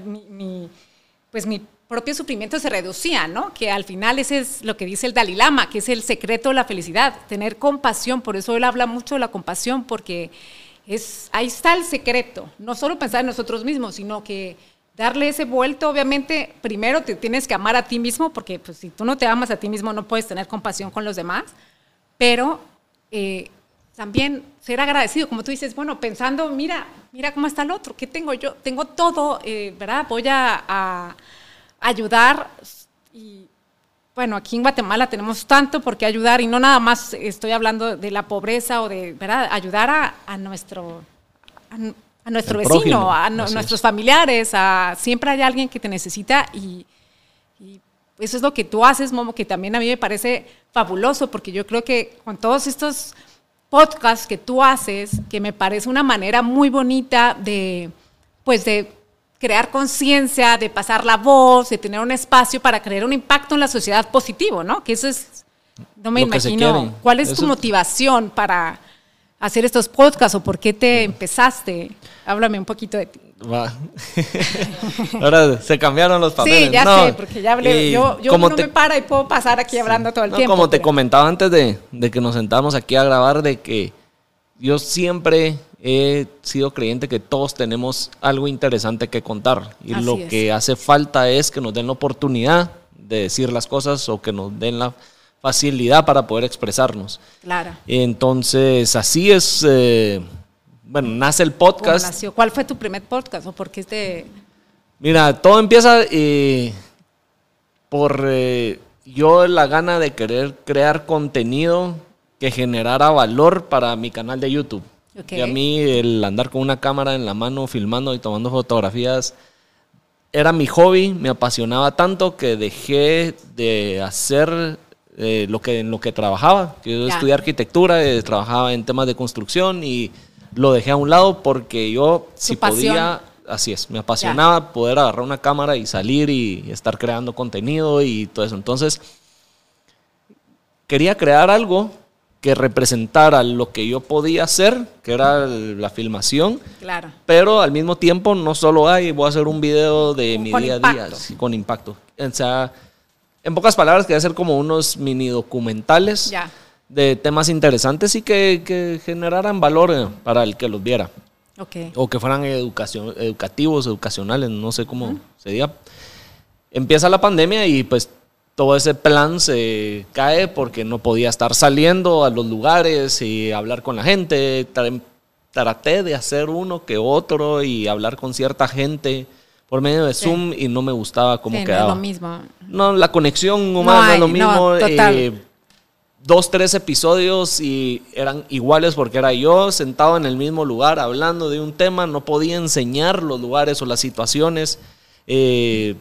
pues mi propio sufrimiento se reducía, ¿no? Que al final ese es lo que dice el Dalai Lama, que es el secreto de la felicidad, tener compasión, por eso él habla mucho de la compasión, porque es, ahí está el secreto, no solo pensar en nosotros mismos, sino que darle ese vuelto, obviamente, primero te tienes que amar a ti mismo, porque pues, si tú no te amas a ti mismo no puedes tener compasión con los demás, pero eh, también ser agradecido, como tú dices, bueno, pensando, mira, mira cómo está el otro, ¿qué tengo yo? Tengo todo, eh, ¿verdad? Voy a, ayudar y bueno, aquí en Guatemala tenemos tanto por qué ayudar y no nada más estoy hablando de la pobreza o de, ¿verdad? Ayudar a, nuestro... nuestro vecino, a nuestros familiares, a siempre hay alguien que te necesita y, y eso es lo que tú haces, Momo, que también a mí me parece fabuloso, porque yo creo que con todos estos podcasts que tú haces, que me parece una manera muy bonita de, pues de crear conciencia, de pasar la voz, de tener un espacio para crear un impacto en la sociedad positivo, ¿no? Que eso es, no me imagino, ¿cuál es tu motivación para hacer estos podcasts o por qué te empezaste? Háblame un poquito de ti. Ahora se cambiaron los papeles. Sí, ya sé, porque ya hablé. Yo, yo no me para y puedo pasar aquí hablando todo el tiempo. Como te comentaba antes de, de, que nos sentamos aquí a grabar, de que yo siempre he sido creyente que todos tenemos algo interesante que contar. Y lo que hace falta es que nos den la oportunidad de decir las cosas o que nos den la facilidad para poder expresarnos. Claro. Entonces, así es. Eh, bueno, nace el podcast. ¿Cuál fue tu primer podcast o por qué este? Mira, todo empieza eh, por eh, yo la gana de querer crear contenido que generara valor para mi canal de YouTube. Y a mí el andar con una cámara en la mano filmando y tomando fotografías era mi hobby, me apasionaba tanto que dejé de hacer eh, lo que en lo que trabajaba. Yo estudié arquitectura, trabajaba en temas de construcción y lo dejé a un lado porque yo, si podía, así es, me apasionaba poder agarrar una cámara y salir y estar creando contenido y todo eso. Entonces, quería crear algo que representara lo que yo podía hacer, que era la filmación. Claro. Pero al mismo tiempo, no solo hay, voy a hacer un video de mi día a día, con impacto. O sea, en pocas palabras, quería hacer como unos mini documentales. Ya de temas interesantes y que, generaran valor eh, para el que los viera. O que fueran educación, educativos, educacionales, no sé cómo se diga. Empieza la pandemia y pues todo ese plan se cae porque no podía estar saliendo a los lugares y hablar con la gente. Traté de hacer uno que otro y hablar con cierta gente por medio de Zoom y no me gustaba cómo quedaba. No es lo mismo. No, la conexión humana no, es lo mismo. Eh, dos, tres episodios y eran iguales porque era yo sentado en el mismo lugar hablando de un tema, no podía enseñar los lugares o las situaciones. Eh,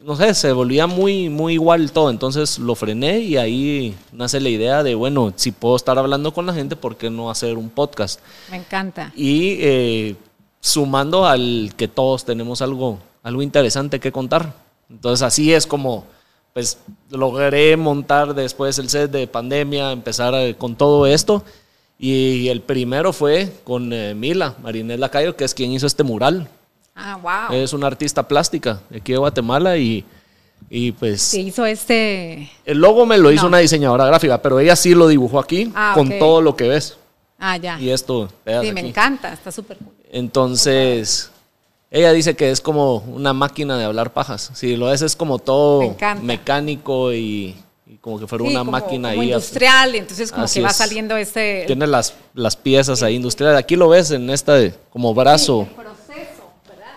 no sé, se volvía muy, muy igual todo. Entonces lo frené y ahí nace la idea de, bueno, si puedo estar hablando con la gente, ¿por qué no hacer un podcast? Me encanta. Y eh, sumando al que todos tenemos algo, algo interesante que contar. Entonces así es como pues logré montar después el set de pandemia, empezar eh, con todo esto. Y el primero fue con eh, Mila, Marinés Lacayo, que es quien hizo este mural. Ah, wow. Es una artista plástica de aquí de Guatemala y, y pues... Se hizo este... El logo me lo hizo una diseñadora gráfica, pero ella sí lo dibujó aquí ah, con todo lo que ves. Ah, ya. Y esto... Sí, me encanta, está súper cool. Entonces... Ella dice que es como una máquina de hablar pajas. Si lo es, es como todo mecánico y, como que fuera una máquina como industrial, entonces como que va saliendo este... Tiene las, las piezas ahí industriales. Aquí lo ves en esta como brazo. Sí, proceso, ¿verdad?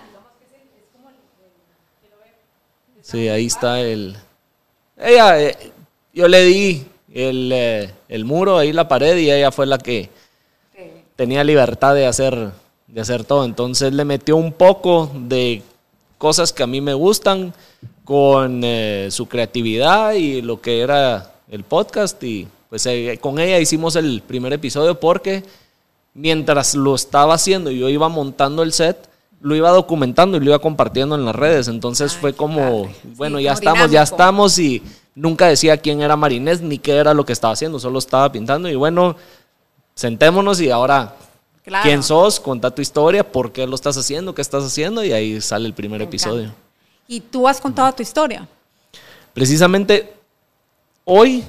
Sí, ahí está el... Ella, eh, yo le di el, eh, el muro, ahí la pared, y ella fue la que tenía libertad de hacer de hacer todo. Entonces le metió un poco de cosas que a mí me gustan con eh, su creatividad y lo que era el podcast y pues eh, con ella hicimos el primer episodio porque mientras lo estaba haciendo y yo iba montando el set, lo iba documentando y lo iba compartiendo en las redes. Entonces fue como, bueno, ya estamos, ya estamos y nunca decía quién era Marinés ni qué era lo que estaba haciendo, solo estaba pintando y bueno, sentémonos y ahora, ¿quién sos? Conta tu historia, por qué lo estás haciendo, qué estás haciendo y ahí sale el primer episodio. ¿Y tú has contado tu historia? Precisamente hoy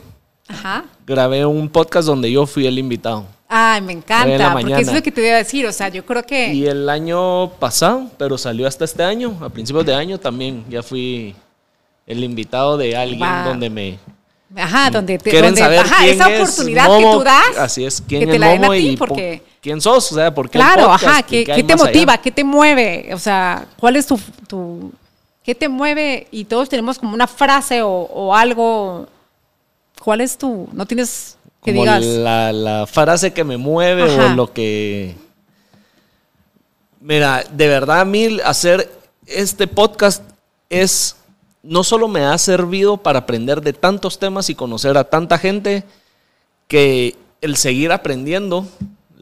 grabé un podcast donde yo fui el invitado. Ay, me encanta, porque es lo que te iba a decir, o sea, yo creo que... Y el año pasado, pero salió hasta este año, a principios de año también, ya fui el invitado de alguien donde me... Ajá, donde te... Quieren saber ajá, esa oportunidad que tú das. Así es, quién es Momo y porque, quién sos, o sea, por qué Claro, ajá, ¿qué, ¿qué te motiva? ¿Qué te mueve? O sea, ¿cuál es tu, tu... ¿Qué te mueve? Y todos tenemos como una frase o, o algo... ¿Cuál es tu...? No tienes como La, frase que me mueve o lo que... Mira, de verdad a mí hacer este podcast es... No solo me ha servido para aprender de tantos temas y conocer a tanta gente, que el seguir aprendiendo,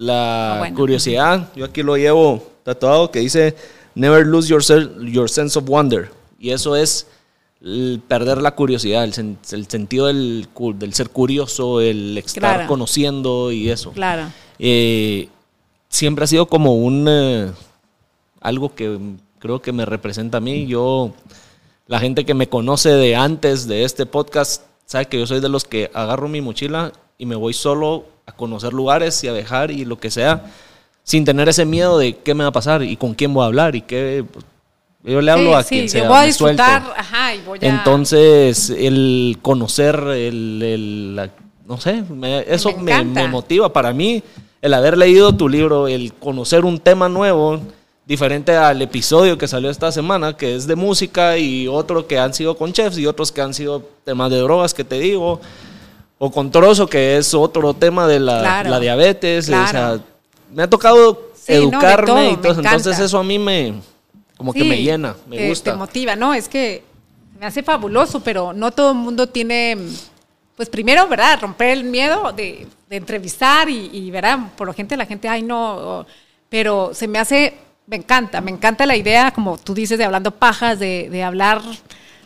la ah, curiosidad, yo aquí lo llevo tatuado que dice, never lose your, your sense of wonder. Y eso es perder la curiosidad, el, sentido del, ser curioso, el estar conociendo y eso. Claro. Eh, siempre ha sido como un eh, algo que creo que me representa a mí. Yo, la gente que me conoce de antes de este podcast, sabe que yo soy de los que agarro mi mochila y me voy solo a conocer lugares y a viajar y lo que sea, sin tener ese miedo de qué me va a pasar y con quién voy a hablar y qué, yo le hablo a quien sea. Yo voy a disfrutar, ajá, y voy a... Entonces, el conocer, el, no sé, eso me, motiva. Para mí, el haber leído tu libro, el conocer un tema nuevo, diferente al episodio que salió esta semana, que es de música, y otro que han sido con chefs, y otros que han sido temas de drogas, que te digo, o con trozo, que es otro tema de la, diabetes. O sea, me ha tocado educarme y todo. Entonces, eso a mí me como que me llena, me gusta. Te motiva, ¿no? Es que me hace fabuloso, pero no todo el mundo tiene, pues primero, ¿verdad? Romper el miedo de, entrevistar y, ¿verdad? Por la gente, la gente, ay, no, pero se me hace, me encanta, me encanta la idea, como tú dices, de hablando pajas, de, hablar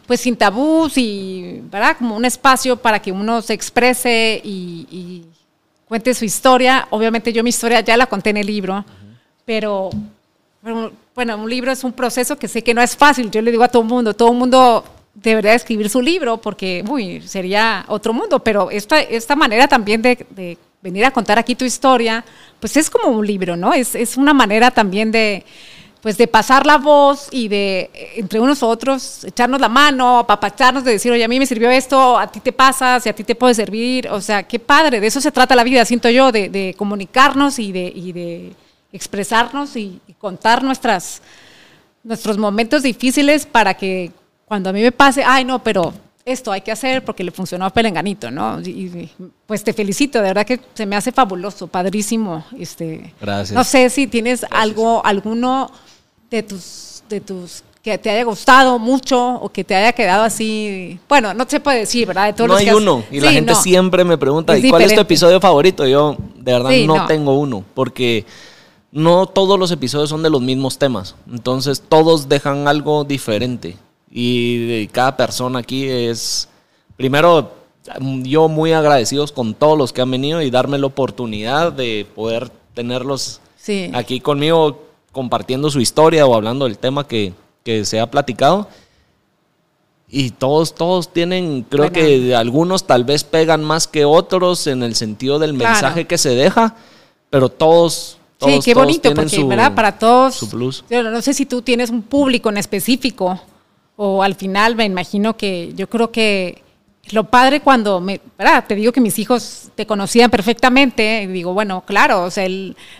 pues sin tabús y, ¿verdad? Como un espacio para que uno se exprese y, cuente su historia. Obviamente yo mi historia ya la conté en el libro, pero bueno, un libro es un proceso que sé que no es fácil. Yo le digo a todo el mundo, todo el mundo debería escribir su libro porque, uy, sería otro mundo. Pero esta, esta manera también de, venir a contar aquí tu historia, pues es como un libro, ¿no? Es, es una manera también de, pues de pasar la voz y de entre unos otros echarnos la mano, apapacharnos, de decir, oye, a mí me sirvió esto, a ti te pasa, si a ti te puede servir, o sea, qué padre, de eso se trata la vida, siento yo, de, de comunicarnos y de, y de expresarnos y, contar nuestras, nuestros momentos difíciles para que cuando a mí me pase, ay no, pero esto hay que hacer porque le funcionó a Pelenganito, ¿no? Y, pues te felicito, de verdad que se me hace fabuloso, padrísimo. Este, Gracias. No sé si tienes algo, alguno de tus, de tus que te haya gustado mucho o que te haya quedado así, bueno, no se puede decir, ¿verdad? De todos no hay uno y la gente siempre me pregunta, ¿y cuál es tu episodio favorito? Yo de verdad no, tengo uno porque no todos los episodios son de los mismos temas. Entonces todos dejan algo diferente. Y cada persona aquí es, primero, yo muy agradecidos con todos los que han venido y darme la oportunidad de poder tenerlos aquí conmigo compartiendo su historia o hablando del tema que, se ha platicado. Y todos, todos tienen, creo que algunos tal vez pegan más que otros en el sentido del mensaje que se deja, pero todos sí, qué bonito, porque, ¿verdad? Para todos. Yo no sé si tú tienes un público en específico o al final me imagino que yo creo que lo padre cuando me, ¿verdad? Te digo que mis hijos te conocían perfectamente y digo, bueno, claro, o sea,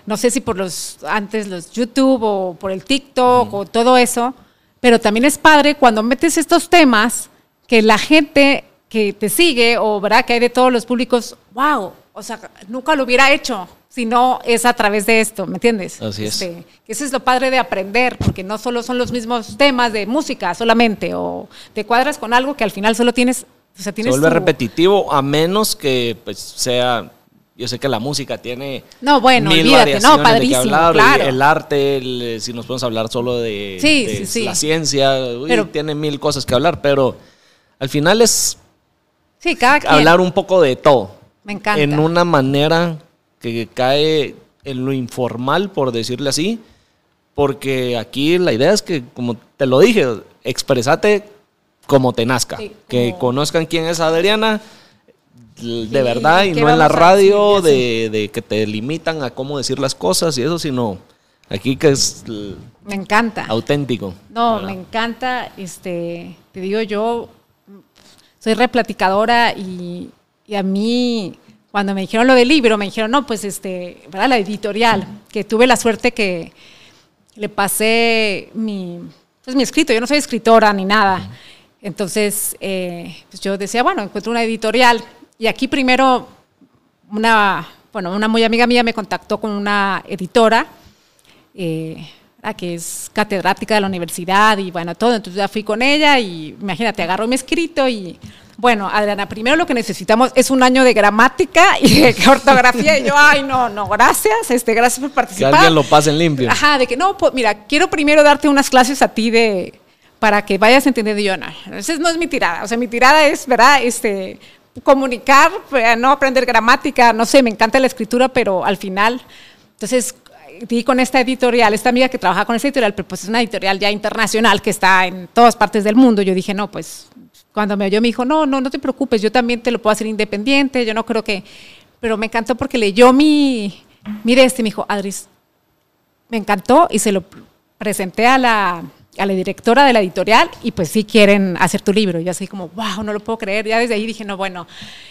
no sé si por los antes los YouTube o por el TikTok o todo eso, pero también es padre cuando metes estos temas que la gente que te sigue o verdad que hay de todos los públicos, wow, o sea, nunca lo hubiera hecho sino es a través de esto, ¿me entiendes? Así es. Este, eso es lo padre de aprender, porque no solo son los mismos temas de música solamente, o te cuadras con algo que al final solo tienes... O sea, Se vuelve repetitivo a menos que pues, sea yo sé que la música tiene no, bueno, mil olvídate, no, padrísimo, claro. el, arte, si nos podemos hablar solo de, la ciencia, tiene mil cosas que hablar, pero al final es sí, cada hablar un poco de todo. Me encanta. En una manera que cae en lo informal, por decirle así, porque aquí la idea es que, como te lo dije, expresate como te nazca. Que conozcan quién es Adriana de verdad y no en la radio de, que te limitan a cómo decir las cosas y eso, sino aquí que es... Me encanta. Auténtico. No, me encanta, este, te digo yo, soy replaticadora y, y a mí cuando me dijeron lo del libro, me dijeron, no, pues este, ¿verdad? La editorial, que tuve la suerte que le pasé mi, pues, mi escrito, yo no soy escritora ni nada. Entonces, eh, pues yo decía, bueno, encuentro una editorial. Y aquí primero, una, bueno, una muy amiga mía me contactó con una editora, eh, que es catedrática de la universidad y bueno, todo. Entonces ya fui con ella y imagínate, agarró mi escrito y bueno, Adriana, primero lo que necesitamos es un año de gramática y de ortografía. Y yo, ay, no, no, gracias, este, gracias por participar. Que alguien lo pase en limpio. Ajá, de que no, pues, mira, quiero primero darte unas clases a ti de para que vayas entendiendo yo, no, esa no es mi tirada. O sea, mi tirada es, ¿verdad? Este, comunicar, pues, no aprender gramática, no sé, me encanta la escritura, pero al final, entonces di con esta editorial, esta amiga que trabaja con esta editorial, pero pues es una editorial ya internacional que está en todas partes del mundo. Yo dije, no, pues cuando me oyó me dijo, no, no, no te preocupes, yo también te lo puedo hacer independiente, yo no creo que... Pero me encantó porque leyó mi, mi este, me dijo, Adris, me encantó y se lo presenté a la, a la directora de la editorial y pues sí quieren hacer tu libro. Y yo así como, wow, no lo puedo creer. Ya desde ahí dije, no, bueno,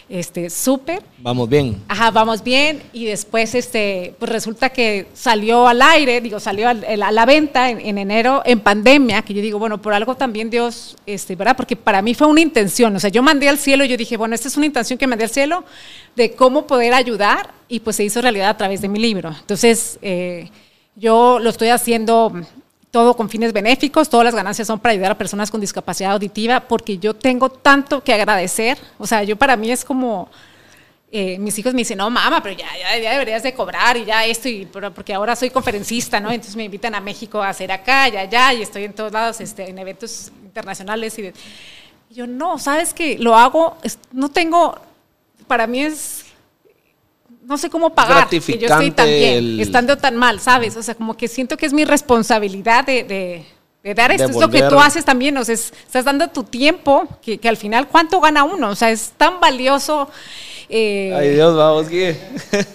este, súper. Vamos bien. Ajá, vamos bien. Y después, este, pues resulta que salió al aire, digo, salió a, la venta en, enero en pandemia, que yo digo, bueno, por algo también Dios, este, ¿verdad? Porque para mí fue una intención. O sea, yo mandé al cielo, yo dije, bueno, esta es una intención que mandé al cielo de cómo poder ayudar y pues se hizo realidad a través de mi libro. Entonces, eh, yo lo estoy haciendo todo con fines benéficos, todas las ganancias son para ayudar a personas con discapacidad auditiva, porque yo tengo tanto que agradecer. O sea, yo para mí es como, eh, mis hijos me dicen, no, mamá, pero ya, ya, deberías de cobrar y ya esto, y, porque ahora soy conferencista, ¿no? Entonces me invitan a México a hacer acá, ya, ya, y estoy en todos lados, este, en eventos internacionales. Y, yo, no, ¿sabes que Lo hago, no tengo, para mí es no sé cómo pagar que yo estoy tan bien, estando tan mal, ¿sabes? O sea, como que siento que es mi responsabilidad de, dar esto. es lo que tú haces también, o sea, estás dando tu tiempo, que, al final, ¿cuánto gana uno? O sea, es tan valioso. Eh, Ay Dios, vamos, Guille.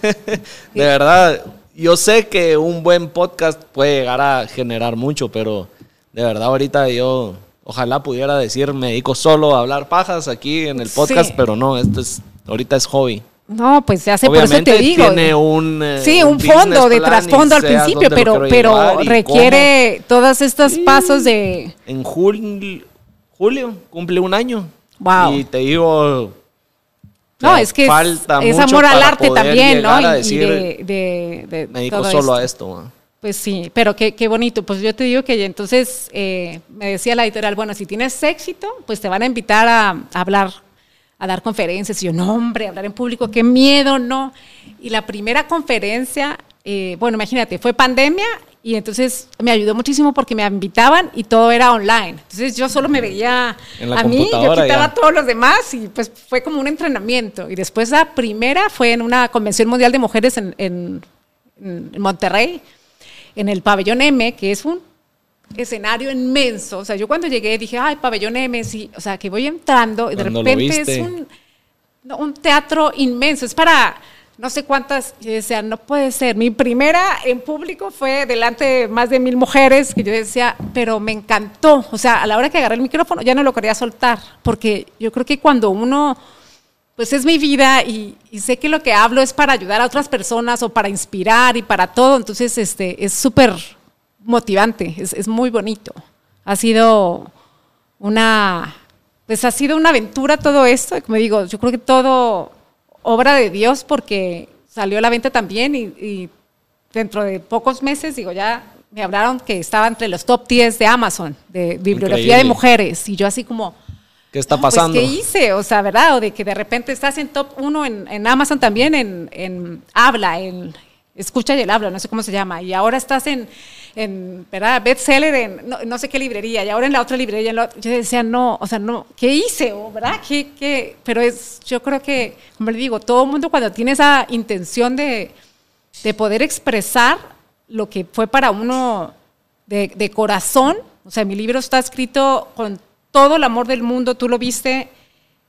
de verdad, yo sé que un buen podcast puede llegar a generar mucho, pero de verdad ahorita yo ojalá pudiera decir me dedico solo a hablar pajas aquí en el podcast, pero no, esto es ahorita es hobby. No, pues ya sé, por eso te digo. Tiene un, eh, sí, un, fondo de trasfondo al principio, pero, pero requiere todos estos pasos de. En julio, julio cumple un año. Wow. Y te digo. No, es que falta es, amor al arte también, ¿no? Y, de, de, me dedico solo a esto. Pues sí, pero qué, qué, bonito. Pues yo te digo que entonces eh, me decía la editorial, bueno, si tienes éxito, pues te van a invitar a, a hablar a dar conferencias. Y yo, no, hombre, hablar en público, qué miedo, no. Y la primera conferencia, eh, bueno, imagínate, fue pandemia y entonces me ayudó muchísimo porque me invitaban y todo era online. Entonces yo solo me veía a mí, yo quitaba a todos los demás y pues fue como un entrenamiento. Y después la primera fue en una convención mundial de mujeres en, en Monterrey, en el pabellón M, que es un escenario inmenso. O sea, yo cuando llegué dije, ay, pabellón M, sí. O sea, que voy entrando y de repente es un, un, teatro inmenso. Es para no sé cuántas. Yo decía, no puede ser. Mi primera en público fue delante de más de mil mujeres que yo decía, pero me encantó. O sea, a la hora que agarré el micrófono ya no lo quería soltar. Porque yo creo que cuando uno. Pues es mi vida y, y sé que lo que hablo es para ayudar a otras personas o para inspirar y para todo. Entonces, este, es súper motivante, es, muy bonito. Ha sido una, pues ha sido una aventura todo esto, como digo, yo creo que todo obra de Dios porque salió a la venta también y, dentro de pocos meses, digo, ya me hablaron que estaba entre los top 10 de Amazon, de bibliografía de mujeres, y yo así como, ¿Qué está pues, pasando? ¿Qué hice? O sea, ¿verdad? O de que de repente estás en top 1 en, Amazon también, en, en habla, en escucha y el habla, no sé cómo se llama. Y ahora estás en, en ¿verdad? Bestseller en no, sé qué librería. Y ahora en la otra librería. yo decía, no, o sea, no, ¿qué hice? ¿Verdad? ¿Qué, qué? Pero es, yo creo que, como le digo, todo el mundo cuando tiene esa intención de, de poder expresar lo que fue para uno de, de corazón, o sea, mi libro está escrito con todo el amor del mundo, tú lo viste,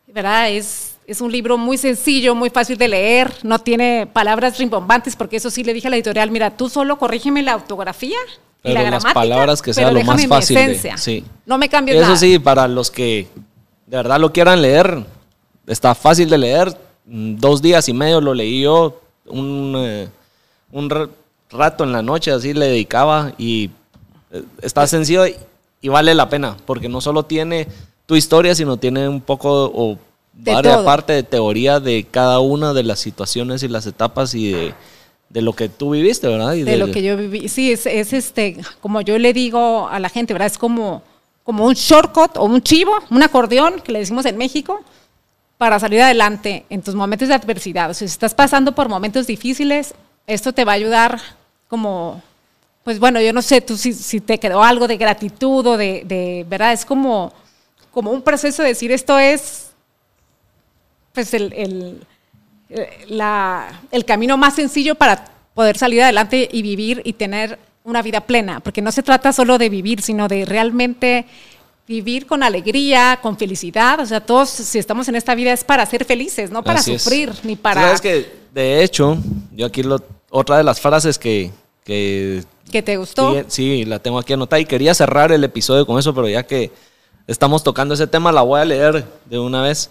¿verdad? Es, es un libro muy sencillo, muy fácil de leer, no tiene palabras rimbombantes, porque eso sí le dije a la editorial, mira, tú solo corrígeme la ortografía y la gramática, las palabras que sea lo más fácil. De, sí. No me cambies nada. Eso sí, para los que de verdad lo quieran leer, está fácil de leer. Dos días y medio lo leí yo, un, eh, un rato en la noche, así le dedicaba y eh, está sencillo y vale la pena, porque no solo tiene tu historia, sino tiene un poco o varias parte de teoría de cada una de las situaciones y las etapas y de, lo que tú viviste, ¿verdad? de, lo que yo viví. Sí, es, este, como yo le digo a la gente, ¿verdad? Es como, como un shortcut o un chivo, un acordeón, que le decimos en México, para salir adelante en tus momentos de adversidad. O sea, si estás pasando por momentos difíciles, esto te va a ayudar como pues bueno, yo no sé tú si, te quedó algo de gratitud o de, ¿verdad? Es como, como un proceso de decir esto es, pues el, el, el camino más sencillo para poder salir adelante y vivir y tener una vida plena, porque no se trata solo de vivir, sino de realmente vivir con alegría, con felicidad. O sea, todos, si estamos en esta vida es para ser felices, no para sufrir, ni para... Sabes que, de hecho, yo aquí lo, otra de las frases que, que ¿Que te gustó? Sí, la tengo aquí anotada y quería cerrar el episodio con eso, pero ya que estamos tocando ese tema, la voy a leer de una vez.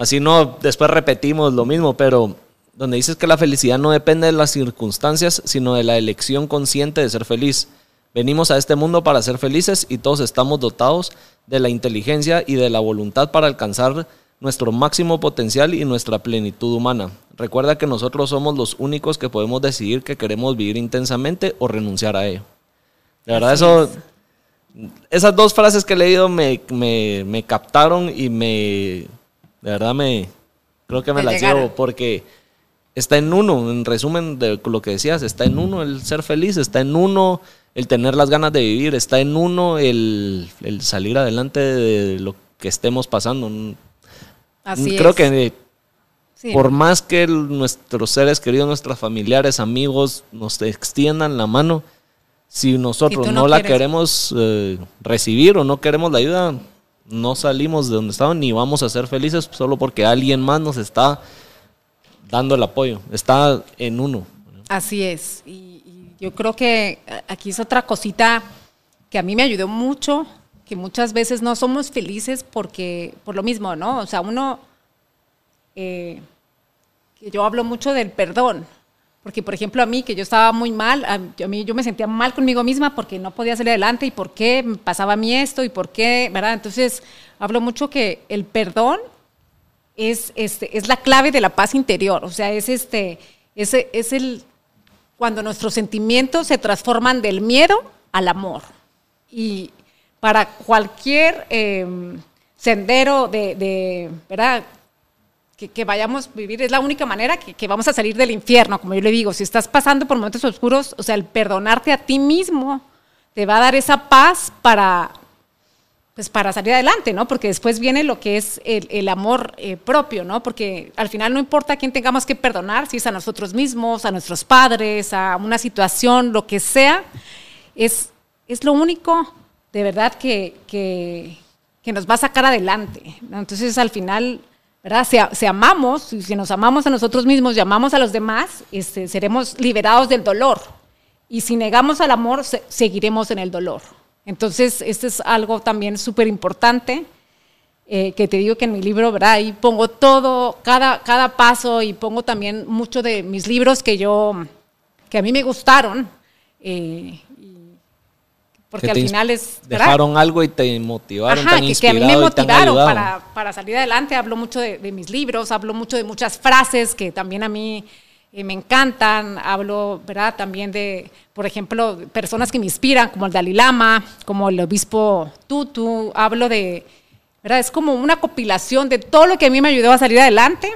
Así no, después repetimos lo mismo, pero donde dices que la felicidad no depende de las circunstancias, sino de la elección consciente de ser feliz. Venimos a este mundo para ser felices y todos estamos dotados de la inteligencia y de la voluntad para alcanzar nuestro máximo potencial y nuestra plenitud humana. Recuerda que nosotros somos los únicos que podemos decidir que queremos vivir intensamente o renunciar a ello. De verdad, eso, esas dos frases que he leído me, me, captaron y me, de verdad me, creo que me, las llevo porque está en uno, en resumen de lo que decías, está en uno el ser feliz, está en uno el tener las ganas de vivir, está en uno el, el salir adelante de lo que estemos pasando. Creo que por más que nuestros seres queridos, nuestros familiares, amigos nos extiendan la mano, si nosotros no, la queremos eh, recibir o no queremos la ayuda, no salimos de donde estamos ni vamos a ser felices solo porque alguien más nos está dando el apoyo. Está en uno. Así es. y yo creo que aquí es otra cosita que a mí me ayudó mucho que muchas veces no somos felices porque, por lo mismo, ¿no? O sea, uno, eh, yo hablo mucho del perdón, porque, por ejemplo, a mí, que yo estaba muy mal, a, mí yo me sentía mal conmigo misma porque no podía salir adelante y por qué me pasaba a mí esto y por qué, ¿verdad? Entonces, hablo mucho que el perdón es, este, es la clave de la paz interior, o sea, es, este, es, es el, cuando nuestros sentimientos se transforman del miedo al amor. Y, para cualquier em, sendero de, ¿verdad? Que, vayamos a vivir, es la única manera que, vamos a salir del infierno, como yo le digo, si estás pasando por momentos oscuros, o sea, el perdonarte a ti mismo te va a dar esa paz para, pues para salir adelante, ¿no? Porque después viene lo que es el, amor eh, propio, ¿no? Porque al final no importa a quién tengamos que perdonar, si es a nosotros mismos, a nuestros padres, a una situación, lo que sea, es, es lo único de verdad que, que, nos va a sacar adelante. Entonces, al final, ¿verdad? Si, amamos, si nos amamos a nosotros mismos y amamos a los demás, este, seremos liberados del dolor. Y si negamos al amor, seguiremos en el dolor. Entonces, esto es algo también súper importante. Eh, que te digo que en mi libro, ¿verdad? Ahí pongo todo, cada, cada paso y pongo también mucho de mis libros que yo, que a mí me gustaron. Eh, porque al final es... Dejaron algo y te motivaron, Ajá, que, a mí me motivaron para, para, salir adelante. Hablo mucho de, mis libros, hablo mucho de muchas frases que también a mí eh, me encantan. Hablo, ¿verdad? También de, por ejemplo, personas que me inspiran, como el Dalai Lama, como el obispo Tutu. Hablo de, ¿verdad? Es como una compilación de todo lo que a mí me ayudó a salir adelante.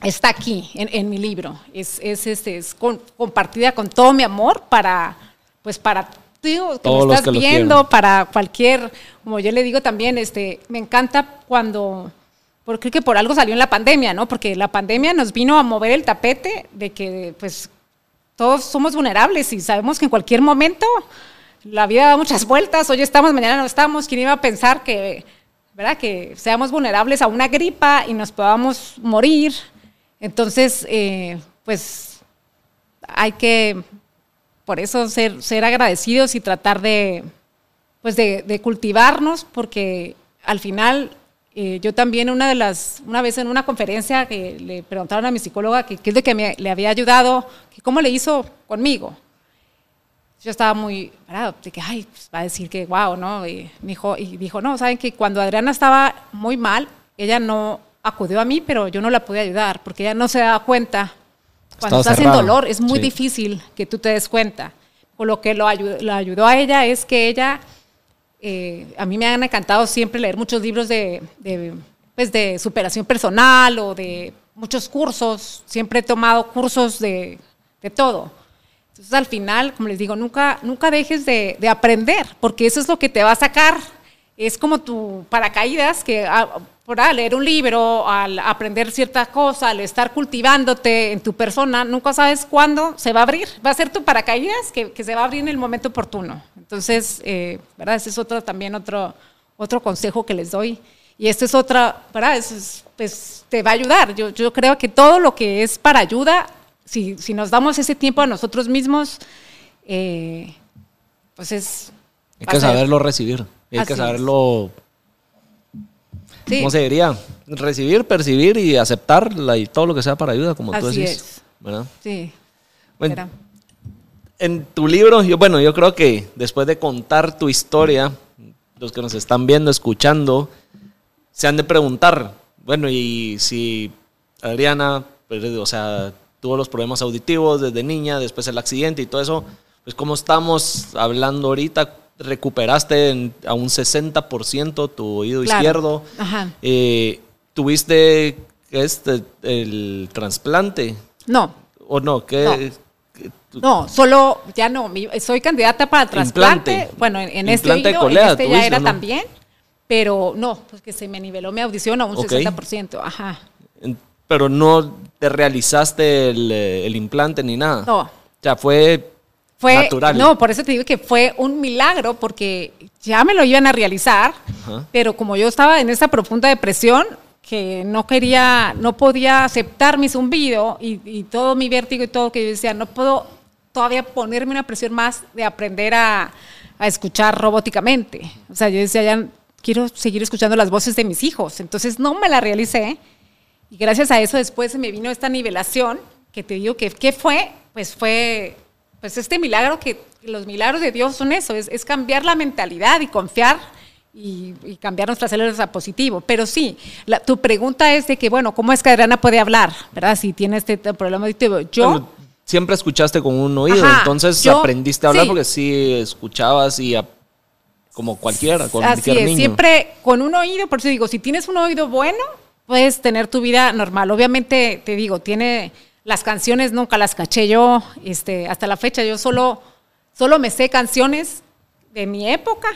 Está aquí, en, mi libro. Es, es, este, es compartida con todo mi amor para, pues para tú que me estás viendo, para cualquier, como yo le digo también, este, me encanta cuando, porque creo que por algo salió en la pandemia, ¿no? Porque la pandemia nos vino a mover el tapete de que, pues, todos somos vulnerables y sabemos que en cualquier momento la vida da muchas vueltas, hoy estamos, mañana no estamos, ¿quién iba a pensar que, ¿verdad? Que seamos vulnerables a una gripa y nos podamos morir? Entonces, eh, pues, hay que por eso ser, ser agradecidos y tratar de, pues de, cultivarnos, porque al final eh, yo también una de las, una vez en una conferencia que le preguntaron a mi psicóloga qué es lo que me, le había ayudado, que cómo le hizo conmigo. Yo estaba muy, ¿verdad? de que, ay, pues va a decir que, wow, ¿no? Y, dijo, y dijo, no, saben que cuando Adriana estaba muy mal, ella no acudió a mí, pero yo no la pude ayudar, porque ella no se daba cuenta cuando estás en dolor es muy difícil que tú te des cuenta. O lo que lo ayudó, a ella es que ella, eh, a mí me han encantado siempre leer muchos libros de, pues de superación personal o de muchos cursos. Siempre he tomado cursos de, todo. Entonces al final, como les digo, nunca, nunca dejes de, de aprender, porque eso es lo que te va a sacar. Es como tu paracaídas que ah, al leer un libro, al aprender cierta cosa, al estar cultivándote en tu persona, nunca sabes cuándo se va a abrir. Va a ser tu paracaídas que, que se va a abrir en el momento oportuno. Entonces, eh, ¿verdad? Ese es otro, también otro, otro consejo que les doy. Y este es otra, ¿verdad? es, pues te va a ayudar. Yo, yo creo que todo lo que es para ayuda, si, si nos damos ese tiempo a nosotros mismos, eh, pues es... Hay que saberlo recibir. Hay que saberlo ¿Cómo se diría? Recibir, percibir y aceptar y todo lo que sea para ayuda, como tú decís. ¿verdad? Sí. Bueno, en tu libro, yo, bueno, yo creo que después de contar tu historia, los que nos están viendo, escuchando, se han de preguntar, bueno, y si Adriana, pues, o sea, tuvo los problemas auditivos desde niña, después el accidente y todo eso, pues cómo estamos hablando ahorita, recuperaste a un 60% tu oído izquierdo. Eh, ¿Tuviste este, el trasplante? No. ¿O no? ¿Qué, no. solo, ya no, soy candidata para trasplante. Bueno, en, este oído, en este ya era también, pero no, pues que se me niveló mi audición a un 60%. Ajá. Pero no te realizaste el, el implante ni nada. No. O sea, fue fue, No, por eso te digo que fue un milagro, porque ya me lo iban a realizar, pero como yo estaba en esa profunda depresión, que no quería, no podía aceptar mi zumbido y, todo mi vértigo y todo, que yo decía, no puedo todavía ponerme una presión más de aprender a, a escuchar robóticamente. O sea, yo decía, ya quiero seguir escuchando las voces de mis hijos. Entonces no me la realicé. Y gracias a eso después me vino esta nivelación, que te digo que, ¿qué fue? Pues fue pues este milagro que los milagros de Dios son eso, es, cambiar la mentalidad y confiar y, cambiar nuestras células a positivo. Pero sí, tu pregunta es de que, bueno, ¿cómo es que Adriana puede hablar? ¿Verdad? Si tiene este problema auditivo. Yo... siempre escuchaste con un oído, entonces aprendiste a hablar porque sí escuchabas y como cualquiera, con Así es, siempre con un oído, por eso digo, si tienes un oído bueno, puedes tener tu vida normal. Obviamente, te digo, tiene las canciones nunca las caché yo, este, hasta la fecha yo solo, solo me sé canciones de mi época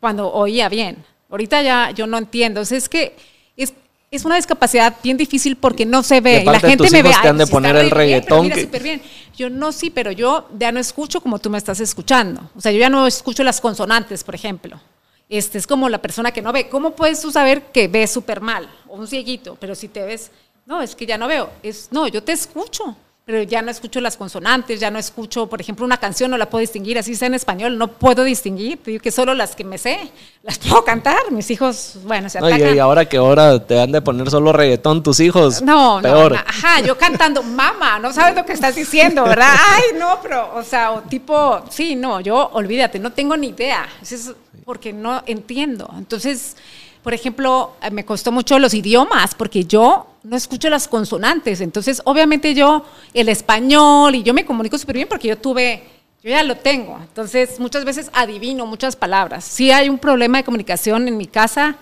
cuando oía bien. Ahorita ya yo no entiendo. es que es, es una discapacidad bien difícil porque no se ve. la gente me ve. Te han de poner el reggaetón. mira, bien. Yo no, sí, pero yo ya no escucho como tú me estás escuchando. O sea, yo ya no escucho las consonantes, por ejemplo. Este es como la persona que no ve. ¿Cómo puedes tú saber que ves súper mal? O un cieguito, pero si te ves no, es que ya no veo. Es, no, yo te escucho, pero ya no escucho las consonantes, ya no escucho, por ejemplo, una canción no la puedo distinguir, así sea en español, no puedo distinguir. Digo que solo las que me sé las puedo cantar. Mis hijos, bueno, se atacan. y ahora que ahora te han de poner solo reggaetón tus hijos. No, no, ajá, yo cantando, mamá, no sabes lo que estás diciendo, ¿verdad? Ay, no, pero, o sea, o tipo, sí, no, yo, olvídate, no tengo ni idea. Es porque no entiendo. Entonces por ejemplo, eh, me costó mucho los idiomas porque yo no escucho las consonantes. Entonces, obviamente yo el español y yo me comunico súper bien porque yo tuve, yo ya lo tengo. Entonces, muchas veces adivino muchas palabras. Si hay un problema de comunicación en mi casa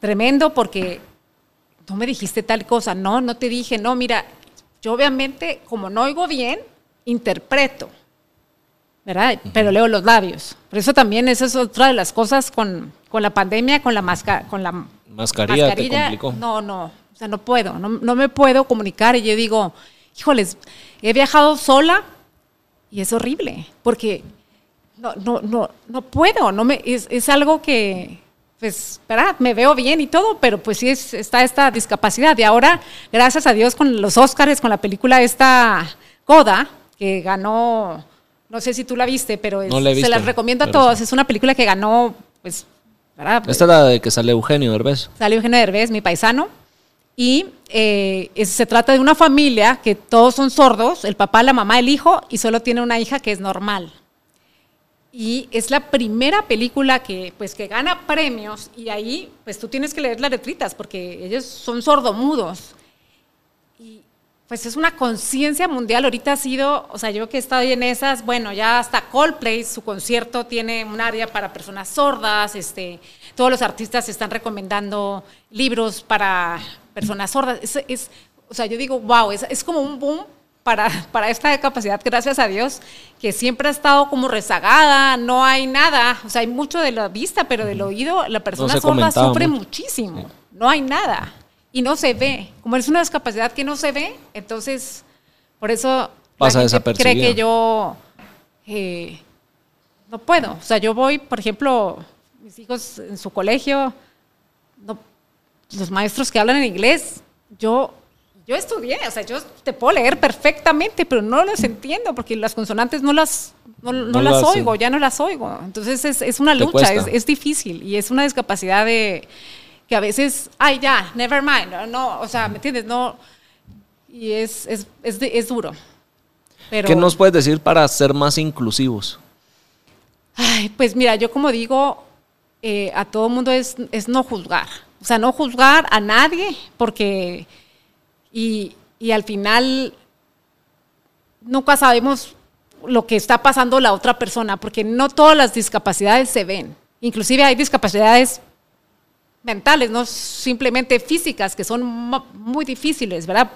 tremendo porque no me dijiste tal cosa, no, no te dije, no, mira, yo obviamente como no oigo bien, interpreto, ¿verdad? Pero leo los labios. Por eso también esa es otra de las cosas con, la pandemia, con la, masca, con la mascarilla. Te complicó. No, no, o sea, no puedo, no, no me puedo comunicar y yo digo, híjoles, he viajado sola y es horrible, porque no, no, no, no puedo, no me, es, es algo que, pues, ¿verdad? Me veo bien y todo, pero pues sí es, está esta discapacidad. Y ahora, gracias a Dios, con los Óscares, con la película esta Coda, que ganó, no sé si tú la viste, pero se la recomiendo a todos. Es una película que ganó, pues, ¿verdad? Esta es la de que sale Eugenio Derbez. Sale Eugenio Derbez, mi paisano. Y eh, se trata de una familia que todos son sordos, el papá, la mamá, el hijo, y solo tiene una hija que es normal y es la primera película que pues que gana premios y ahí pues tú tienes que leer las letritas porque ellos son sordomudos pues es una conciencia mundial. Ahorita ha sido o sea yo que he estado en esas bueno ya hasta Coldplay su concierto tiene un área para personas sordas este todos los artistas están recomendando libros para personas sordas. Es, o sea yo digo wow es, es como un boom para, para esta capacidad, gracias a Dios, que siempre ha estado como rezagada, no hay nada, o sea, hay mucho de la vista, pero del oído, la persona sorda sufre muchísimo, no hay nada y no se ve. Como es una discapacidad que no se ve, entonces, por eso Pasa cree que yo eh, no puedo. O sea, yo voy, por ejemplo, mis hijos en su colegio, los maestros que hablan en inglés, yo yo estudié, o sea, yo te puedo leer perfectamente, pero no las entiendo porque las consonantes no las, no, las oigo, ya no las oigo. Entonces es, es una lucha, es, es, difícil y es una discapacidad de que a veces, ay, ya, never mind, no, o sea, ¿me entiendes? No, y es, es, es, duro. Pero, ¿Qué nos puedes decir para ser más inclusivos? Ay, pues mira, yo como digo, eh, a todo mundo es, es no juzgar. O sea, no juzgar a nadie porque y, al final nunca sabemos lo que está pasando la otra persona, porque no todas las discapacidades se ven. Inclusive hay discapacidades mentales, no simplemente físicas, que son muy difíciles, ¿verdad?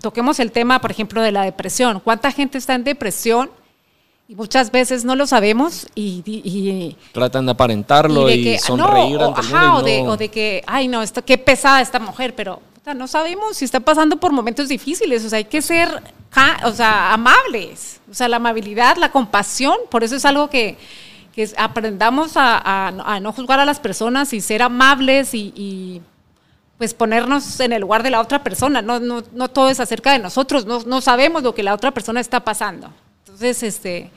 Toquemos el tema, por ejemplo, de la depresión. ¿Cuánta gente está en depresión? Y muchas veces no lo sabemos y... Tratan de aparentarlo y, sonreír ante el o, de, que, ay, no, esto, qué pesada esta mujer, pero no sabemos si está pasando por momentos difíciles, o sea, hay que ser, o sea, amables, o sea, la amabilidad, la compasión, por eso es algo que, aprendamos a, no juzgar a las personas y ser amables y, pues ponernos en el lugar de la otra persona, no, no, no todo es acerca de nosotros, no, no, sabemos lo que la otra persona está pasando. Entonces, este,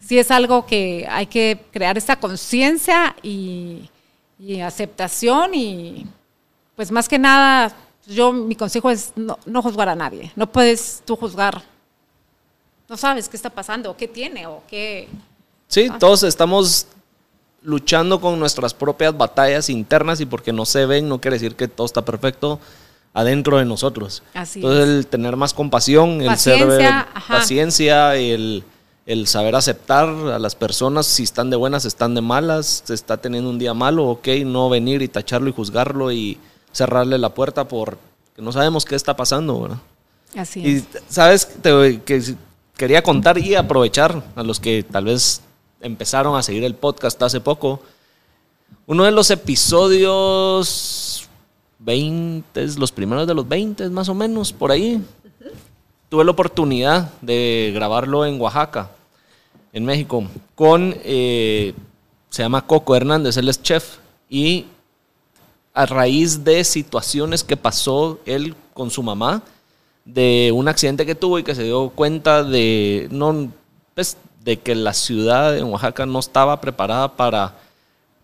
sí es algo que hay que crear esta conciencia y, y aceptación y pues más que nada yo mi consejo es no, juzgar a nadie. No puedes tú juzgar. No sabes qué está pasando, o qué tiene, o qué... Sí, ah. todos estamos luchando con nuestras propias batallas internas y porque no se ven no quiere decir que todo está perfecto adentro de nosotros. Así Entonces el tener más compasión, el ser paciencia, el, el, saber aceptar a las personas si están de buenas, están de malas, se está teniendo un día malo, ok, no venir y tacharlo y juzgarlo y cerrarle la puerta porque no sabemos qué está pasando, ¿verdad? Así es. Y sabes que quería contar y aprovechar a los que tal vez empezaron a seguir el podcast hace poco. Uno de los episodios 20, los primeros de los 20 más o menos, por ahí, tuve la oportunidad de grabarlo en Oaxaca, en México, con, eh, se llama Coco Hernández, él es chef, y a raíz de situaciones que pasó él con su mamá, de un accidente que tuvo y que se dio cuenta de, no, pues, de que la ciudad de Oaxaca no estaba preparada para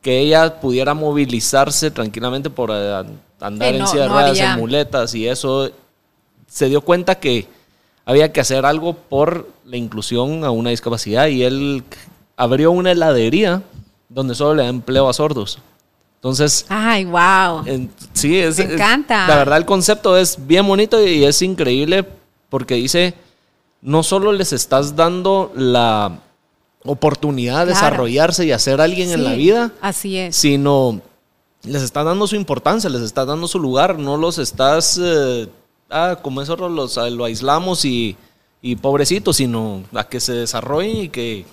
que ella pudiera movilizarse tranquilamente por eh, andar en silla en muletas y eso. Se dio cuenta que había que hacer algo por la inclusión a una discapacidad y él abrió una heladería donde solo le da empleo a sordos. Entonces. Ay, wow. sí, es. Me encanta. la verdad, el concepto es bien bonito y es increíble porque dice: no solo les estás dando la oportunidad de desarrollarse y hacer alguien en la vida. Así es. Sino les estás dando su importancia, les estás dando su lugar, no los estás, eh, ah, como eso los, lo aislamos y, y pobrecitos, sino a que se desarrollen y que,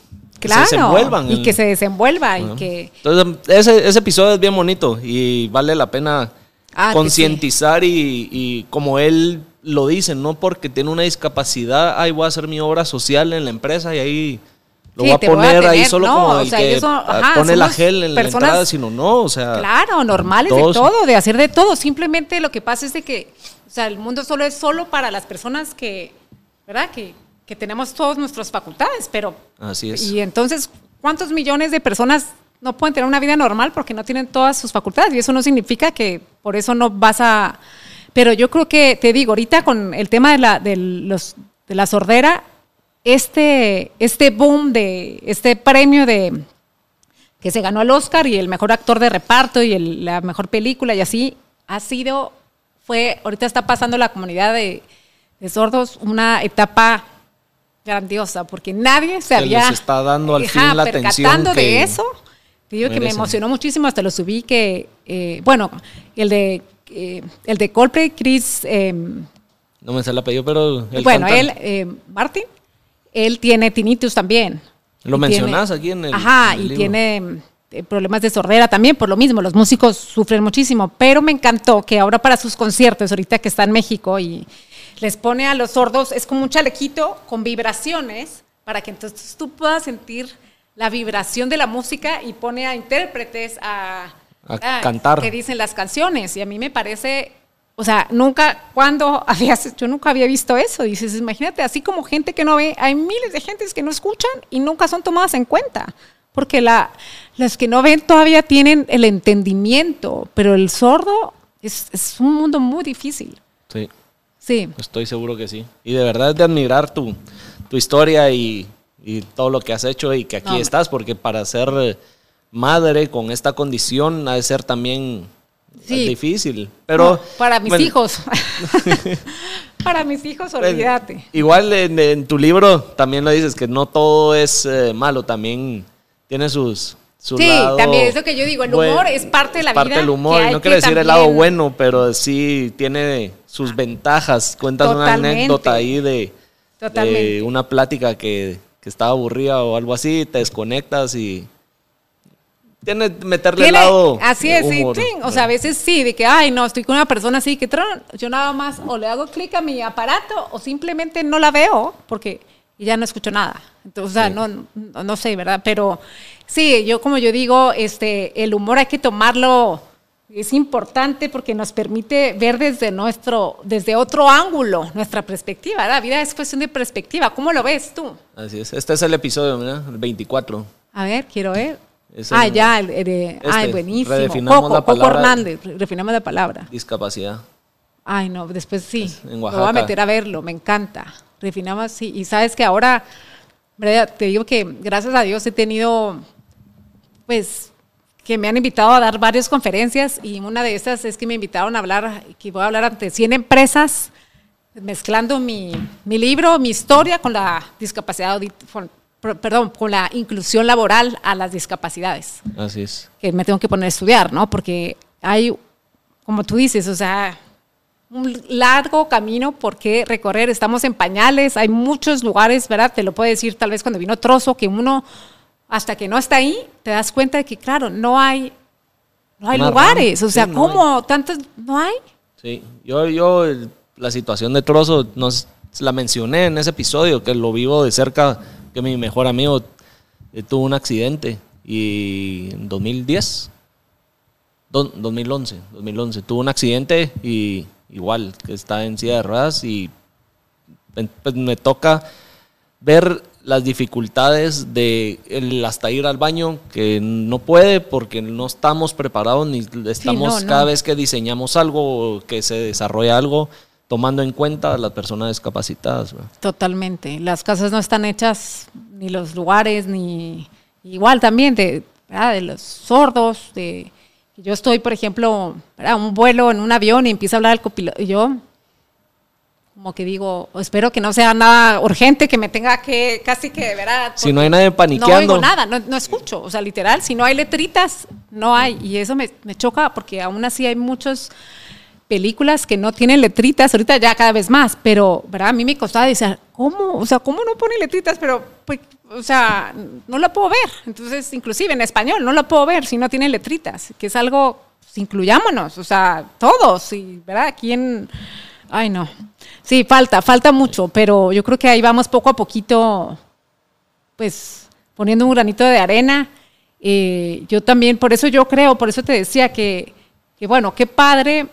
se desenvuelvan. Y que se desenvuelva. y que... Entonces, ese, ese, episodio es bien bonito y vale la pena ah, concientizar y, y, como él lo dice, no porque tiene una discapacidad, ahí voy a hacer mi obra social en la empresa y ahí lo voy a poner ahí solo como el que pone la gel en la entrada, sino no, o sea. Claro, normales de todo, de hacer de todo. Simplemente lo que pasa es de que, o sea, el mundo solo es solo para las personas que, ¿verdad? Que, que tenemos todas nuestras facultades, pero. Así es. Y entonces, ¿cuántos millones de personas no pueden tener una vida normal porque no tienen todas sus facultades? Y eso no significa que por eso no vas a. Pero yo creo que, te digo, ahorita con el tema de la, de los, de la sordera, este, este boom de este premio de que se ganó el Oscar y el mejor actor de reparto y la mejor película y así, ha sido, fue, ahorita está pasando la comunidad de, sordos una etapa grandiosa, porque nadie se, había... Les está dando al fin la atención que de eso. Digo que me emocionó muchísimo, hasta lo subí que, eh, bueno, el de, eh, el de Coldplay, Chris... Em, no me sale el apellido, pero... bueno, él, eh, Martin, él tiene tinnitus también. Lo mencionas aquí en el. Ajá, y tiene eh, problemas de sordera también, por lo mismo, los músicos sufren muchísimo, pero me encantó que ahora para sus conciertos, ahorita que está en México y les pone a los sordos, es como un chalequito con vibraciones para que entonces tú puedas sentir la vibración de la música y pone a intérpretes a, a cantar. Que dicen las canciones y a mí me parece o sea, nunca, cuando habías, yo nunca había visto eso. Dices, imagínate, así como gente que no ve, hay miles de gentes que no escuchan y nunca son tomadas en cuenta. Porque la, las que no ven todavía tienen el entendimiento, pero el sordo es, es un mundo muy difícil. Sí. Sí. Estoy seguro que sí. Y de verdad es de admirar tu, tu historia y, y, todo lo que has hecho y que aquí estás, porque para ser madre con esta condición ha de ser también Sí. Difícil, pero... para mis hijos. para mis hijos, olvídate. igual en, tu libro también lo dices, que no todo es eh, malo, también tiene sus... Su sí, también es lo que yo digo, el humor es parte de la parte vida. del humor, no quiere decir el lado bueno, pero sí tiene sus ventajas. Cuentas una anécdota ahí de, de una plática que, que estaba aburrida o algo así, te desconectas y tiene meterle el lado. Así es, sí, O sea, a veces sí, de que, ay, no, estoy con una persona así, que yo nada más o le hago clic a mi aparato o simplemente no la veo porque ya no escucho nada. Entonces, o sea, no, no, sé, ¿verdad? Pero sí, yo como yo digo, este, el humor hay que tomarlo, es importante porque nos permite ver desde nuestro, desde otro ángulo nuestra perspectiva. La vida es cuestión de perspectiva. ¿Cómo lo ves tú? Así es. Este es el episodio, ¿verdad? El 24. A ver, quiero ver ah, ya, el, este, ay, buenísimo. Coco, Coco Hernández, refinamos la palabra. Discapacidad. Ay, no, después sí. Me voy a meter a verlo, me encanta. Refinamos, sí. Y sabes que ahora, te digo que gracias a Dios he tenido, pues, que me han invitado a dar varias conferencias y una de esas es que me invitaron a hablar, que voy a hablar ante 100 empresas, mezclando mi, mi libro, mi historia con la discapacidad perdón, con la inclusión laboral a las discapacidades. Así es. Que me tengo que poner a estudiar, ¿no? Porque hay, como tú dices, o sea, un largo camino por qué recorrer. Estamos en pañales, hay muchos lugares, ¿verdad? Te lo puedo decir tal vez cuando vino Trozo, que uno, hasta que no está ahí, te das cuenta de que, claro, no hay, no hay lugares. O sea, ¿cómo? ¿Tantos no hay? Sí, yo, yo, la situación de Trozo, nos, la mencioné en ese episodio, que lo vivo de cerca que mi mejor amigo eh, tuvo un accidente y en 2010, 2011, 2011, tuvo un accidente y igual, que está en silla de ruedas y pues, me toca ver las dificultades de hasta ir al baño, que no puede porque no estamos preparados ni estamos cada vez que diseñamos algo, que se desarrolla algo, tomando en cuenta a las personas discapacitadas. Totalmente. Las casas no están hechas, ni los lugares, ni igual también de, de los sordos, de yo estoy, por ejemplo, un vuelo en un avión y empieza a hablar el copiloto, y yo, como que digo, espero que no sea nada urgente, que me tenga que casi que ver Si no hay nadie paniqueando. No oigo nada, no, escucho, o sea, literal, si no hay letritas, no hay. Y eso me, me choca porque aún así hay muchas películas que no tienen letritas, ahorita ya cada vez más, pero, ¿verdad? A mí me costaba decir, ¿cómo? O sea, ¿cómo no pone letritas? Pero, pues, o sea, no la puedo ver. Entonces, inclusive en español, no la puedo ver si no tiene letritas, que es algo, pues, incluyámonos, o sea, todos, y, ¿verdad? ¿Quién? Ay, no. Sí, falta, falta mucho, pero yo creo que ahí vamos poco a poquito, pues poniendo un granito de arena. Eh, yo también, por eso yo creo, por eso te decía que, que, bueno, qué padre,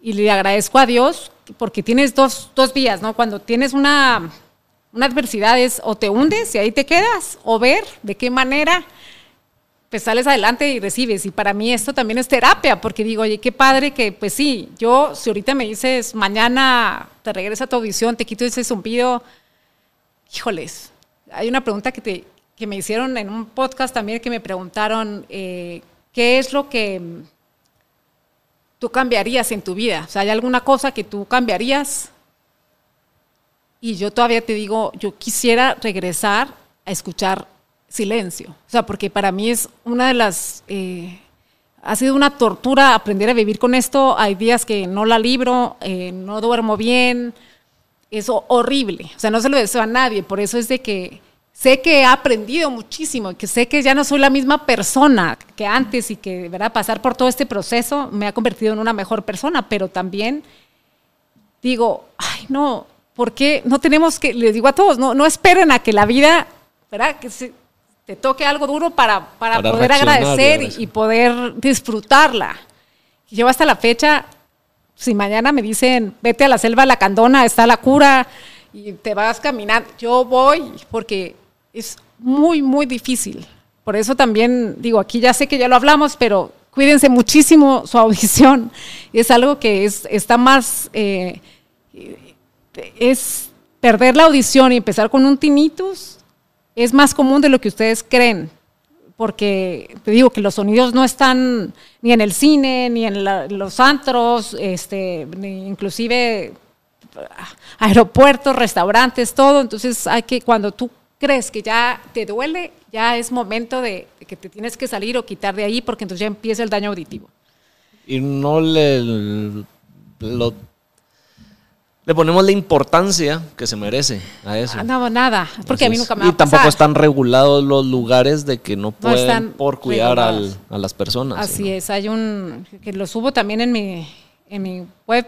y le agradezco a Dios, porque tienes dos, dos vías, ¿no? Cuando tienes una, una adversidad es o te hundes y ahí te quedas, o ver de qué manera pues sales adelante y recibes. Y para mí esto también es terapia, porque digo, oye, qué padre que, pues sí, yo, si ahorita me dices, mañana te regresa a tu audición, te quito ese zumbido, híjoles, hay una pregunta que, te, que me hicieron en un podcast también que me preguntaron, eh, ¿qué es lo que tú cambiarías en tu vida? O sea, ¿hay alguna cosa que tú cambiarías? Y yo todavía te digo, yo quisiera regresar a escuchar silencio. O sea, porque para mí es una de las... Eh, ha sido una tortura aprender a vivir con esto. Hay días que no la libro, eh, no duermo bien. Es horrible. O sea, no se lo deseo a nadie. Por eso es de que sé que he aprendido muchísimo, que sé que ya no soy la misma persona que antes y que ¿verdad? pasar por todo este proceso me ha convertido en una mejor persona, pero también digo, ay, no, ¿por qué no tenemos que, les digo a todos, no, no esperen a que la vida, ¿verdad? Que se, te toque algo duro para, para, poder agradecer y, poder disfrutarla. Yo hasta la fecha, si mañana me dicen, vete a la selva La Candona, está la cura y te vas caminando, yo voy porque es muy, muy difícil. Por eso también digo, aquí ya sé que ya lo hablamos, pero cuídense muchísimo su audición. Es algo que es, está más, eh, es perder la audición y empezar con un tinnitus es más común de lo que ustedes creen, porque te digo que los sonidos no están ni en el cine, ni en los antros, este, ni inclusive aeropuertos, restaurantes, todo. Entonces hay que, cuando tú crees que ya te duele, ya es momento de, que te tienes que salir o quitar de ahí, porque entonces ya empieza el daño auditivo. Y no le lo le ponemos la importancia que se merece a eso. Ah, no, nada, porque a mí nunca me va Y tampoco están regulados los lugares de que no pueden por cuidar a las personas. Así es, hay un, que lo subo también en mi, en mi web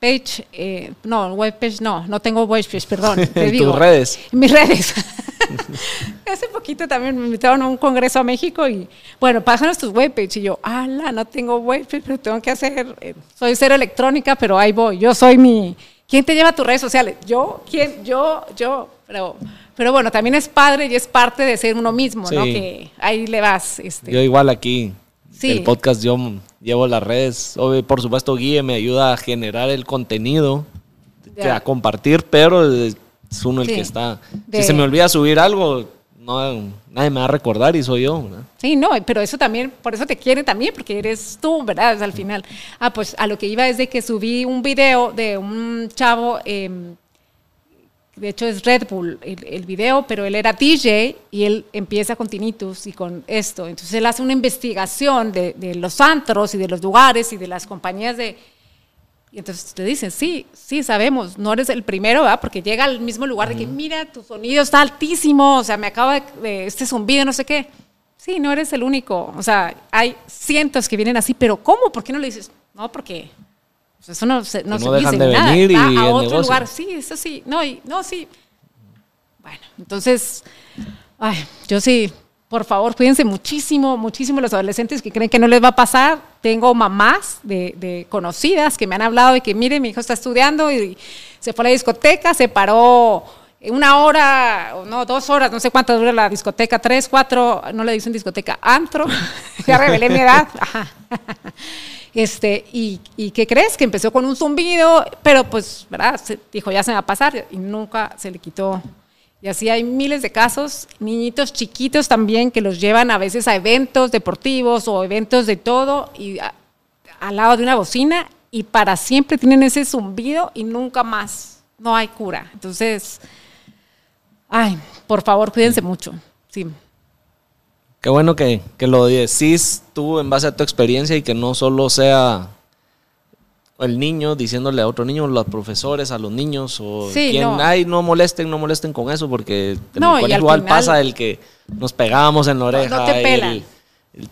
page, eh, no, web page no, no tengo web page, perdón. en tus redes. En mis redes. Hace poquito también me invitaron a un congreso a México y, bueno, pásanos tus webpage. Y yo, ala, no tengo webpage, pero tengo que hacer, eh, soy cero electrónica, pero ahí voy. Yo soy mi, ¿Quién te lleva a tus redes sociales? Yo, ¿quién? Yo, yo. Pero, pero bueno, también es padre y es parte de ser uno mismo, ¿no? Que ahí le vas. Este. Yo igual aquí. Sí. El podcast yo llevo las redes. por supuesto, Guille me ayuda a generar el contenido, a compartir, pero es uno el que está. Si se me olvida subir algo, no, nadie me va a recordar y soy yo. Sí, no, pero eso también, por eso te quiere también, porque eres tú, ¿verdad? al final. Ah, pues a lo que iba es de que subí un video de un chavo, em, de hecho es Red Bull el, el, video, pero él era DJ y él empieza con tinnitus y con esto. Entonces él hace una investigación de, de los antros y de los lugares y de las compañías de y entonces te dicen, sí, sí, sabemos, no eres el primero, ¿verdad? Porque llega al mismo lugar de que, mira, tu sonido está altísimo, o sea, me acaba de, este zumbido, no sé qué. Sí, no eres el único. O sea, hay cientos que vienen así, pero ¿cómo? ¿Por qué no le dices? No, porque eso no, se, no, se dice nada. Y a otro lugar, sí, eso sí, no, y, no, sí. Bueno, entonces, ay, yo sí, por favor, cuídense muchísimo, muchísimo los adolescentes que creen que no les va a pasar. Tengo mamás de, conocidas que me han hablado de que, mire, mi hijo está estudiando y se fue a la discoteca, se paró una hora, no, dos horas, no sé cuánto dura la discoteca, tres, cuatro, no le dicen discoteca, antro, ya revelé mi edad. Este, y, y, ¿qué crees? Que empezó con un zumbido, pero pues, ¿verdad? dijo, ya se me va a pasar y nunca se le quitó y así hay miles de casos, niñitos chiquitos también que los llevan a veces a eventos deportivos o eventos de todo y al lado de una bocina y para siempre tienen ese zumbido y nunca más no hay cura. Entonces, ay, por favor, cuídense mucho. Sí. Qué bueno que, que lo decís tú en base a tu experiencia y que no solo sea el niño diciéndole a otro niño, los profesores, a los niños, o quien, no. ay, no molesten, no molesten con eso, porque no, igual pasa el que nos pegábamos en la oreja. No, te pelan.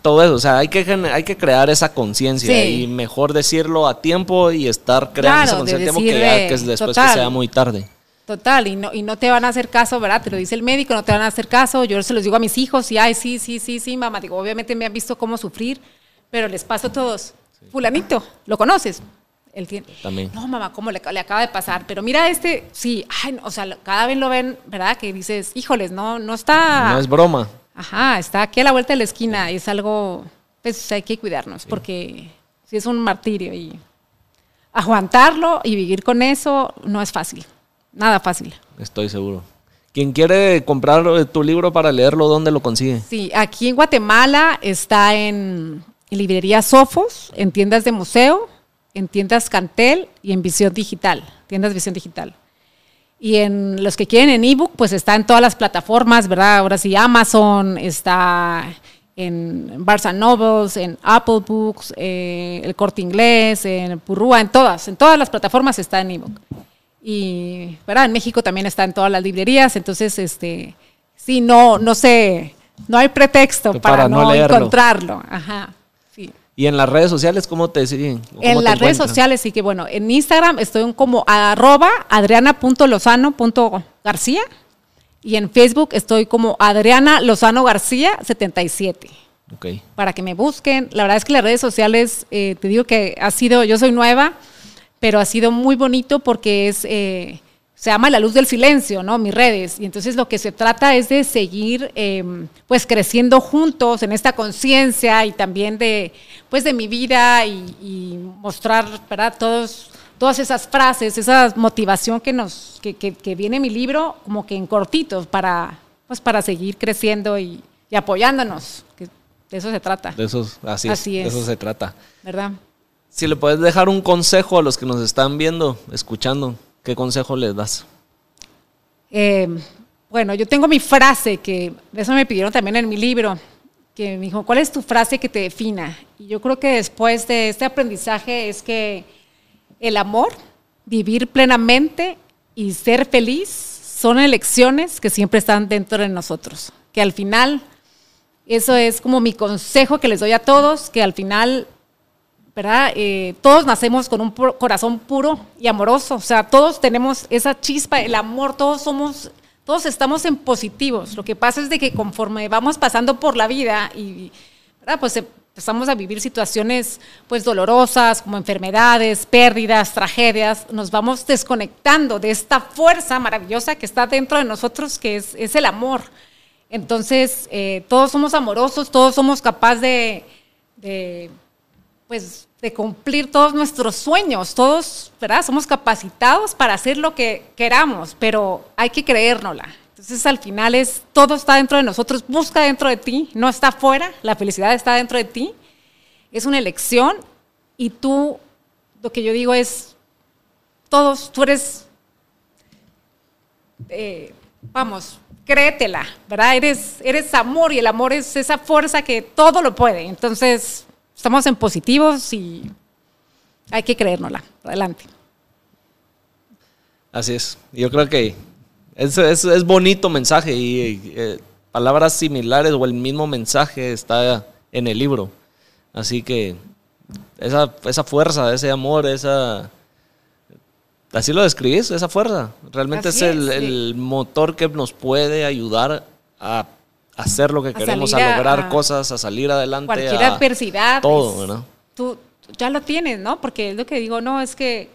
todo eso, o sea, hay que, hay que crear esa conciencia y mejor decirlo a tiempo y estar creando esa conciencia que, que después que sea muy tarde. Total, y no, y no te van a hacer caso, ¿verdad? Te lo dice el médico, no te van a hacer caso. Yo se los digo a mis hijos, y ay, sí, sí, sí, sí, mamá. Digo, obviamente me han visto cómo sufrir, pero les paso a todos. Fulanito, ¿lo conoces? Él tiene, También. No, mamá, ¿cómo le, acaba de pasar? Pero mira este, sí, ay, o sea, cada vez lo ven, ¿verdad? Que dices, híjoles, no, no está... No es broma. Ajá, está aquí a la vuelta de la esquina y es algo, pues hay que cuidarnos, porque si es un martirio y aguantarlo y vivir con eso no es fácil. Nada fácil. Estoy seguro. Quien quiere comprar tu libro para leerlo, ¿dónde lo consigue? Sí, aquí en Guatemala está en, librería Sofos, en tiendas de museo, en tiendas Cantel y en Visión Digital, tiendas Visión Digital. Y en los que quieren en ebook, pues está en todas las plataformas, ¿verdad? Ahora sí, Amazon, está en Barnes Nobles, en Apple Books, eh, el Corte Inglés, en Purrúa, en todas, en todas las plataformas está en ebook y ¿verdad? en México también está en todas las librerías, entonces este sí no no sé, no hay pretexto para, no, encontrarlo. Ajá. ¿Y en las redes sociales cómo te siguen? en las redes sociales sí que bueno, en Instagram estoy como arroba adriana.lozano.garcía y en Facebook estoy como Adriana Lozano García 77. Okay. Para que me busquen. La verdad es que las redes sociales, eh, te digo que ha sido, yo soy nueva, pero ha sido muy bonito porque es, eh, se llama La Luz del Silencio, ¿no? Mis redes. Y entonces lo que se trata es de seguir, em, pues, creciendo juntos en esta conciencia y también de, pues, de mi vida y, mostrar, ¿verdad? Todos, todas esas frases, esa motivación que nos, que, que, viene en mi libro, como que en cortitos, para, pues, para seguir creciendo y, apoyándonos. Que de eso se trata. De eso, así, así es. De eso se trata. ¿Verdad? Si le puedes dejar un consejo a los que nos están viendo, escuchando, ¿qué consejo les das? Eh, bueno, yo tengo mi frase, que eso me pidieron también en mi libro, que me dijo, ¿cuál es tu frase que te defina? Y yo creo que después de este aprendizaje es que el amor, vivir plenamente y ser feliz son elecciones que siempre están dentro de nosotros. Que al final, eso es como mi consejo que les doy a todos, que al final ¿verdad? Eh, todos nacemos con un corazón puro y amoroso, o sea, todos tenemos esa chispa, el amor, todos somos, todos estamos en positivos. Lo que pasa es de que conforme vamos pasando por la vida y, ¿verdad? Pues empezamos a vivir situaciones pues dolorosas como enfermedades, pérdidas, tragedias, nos vamos desconectando de esta fuerza maravillosa que está dentro de nosotros, que es, es el amor. Entonces, eh, todos somos amorosos, todos somos capaces de, de pues de cumplir todos nuestros sueños, todos, ¿verdad? Somos capacitados para hacer lo que queramos, pero hay que creérnosla. Entonces al final es, todo está dentro de nosotros, busca dentro de ti, no está afuera, la felicidad está dentro de ti, es una elección y tú, lo que yo digo es, todos, tú eres, eh, vamos, créetela, ¿verdad? Eres, eres amor y el amor es esa fuerza que todo lo puede. Entonces, estamos en positivos y hay que creérnosla. Adelante. Así es. Yo creo que es, es, bonito mensaje y eh, palabras similares o el mismo mensaje está en el libro. Así que esa, esa fuerza, ese amor, esa... Así lo describís, esa fuerza. Realmente es, el, el, motor que nos puede ayudar a hacer lo que queremos, a, lograr cosas, a salir adelante. Cualquier adversidad. Todo, ¿verdad? Tú ya lo tienes, ¿no? Porque es lo que digo, no, es que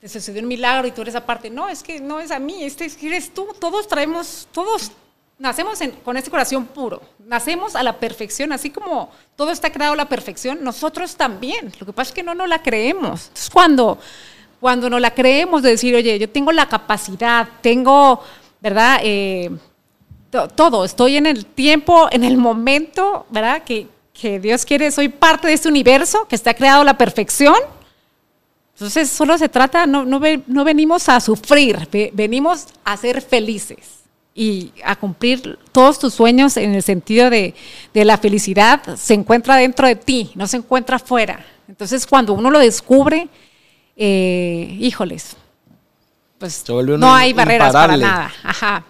te sucedió un milagro y tú eres aparte. No, es que no es a mí, este eres tú. Todos traemos, todos nacemos con este corazón puro. Nacemos a la perfección, así como todo está creado a la perfección, nosotros también. Lo que pasa es que no nos la creemos. Entonces, cuando, cuando nos la creemos de decir, oye, yo tengo la capacidad, tengo, ¿verdad? Eh, todo, estoy en el tiempo, en el momento, ¿verdad? Que, que Dios quiere, soy parte de este universo que está creado a la perfección. Entonces, solo se trata, no, no, no venimos a sufrir, venimos a ser felices y a cumplir todos tus sueños en el sentido de, de, la felicidad se encuentra dentro de ti, no se encuentra afuera. Entonces, cuando uno lo descubre, eh, híjoles, pues no hay barreras para nada. Ajá.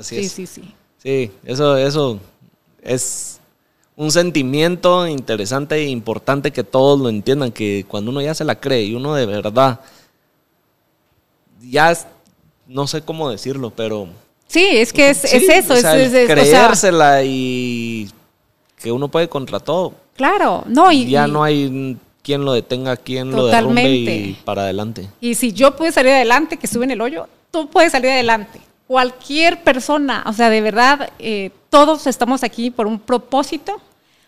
sí, sí, sí. Sí, eso, eso es un sentimiento interesante e importante que todos lo entiendan, que cuando uno ya se la cree y uno de verdad, ya no sé cómo decirlo, pero Sí, es que es, eso. es, creérsela y que uno puede contra todo. Claro, no. Y, ya no hay quien lo detenga, quien lo derrumbe y para adelante. Y si yo pude salir adelante, que estuve en el hoyo, tú puedes salir adelante. Cualquier persona, o sea, de verdad, eh, todos estamos aquí por un propósito.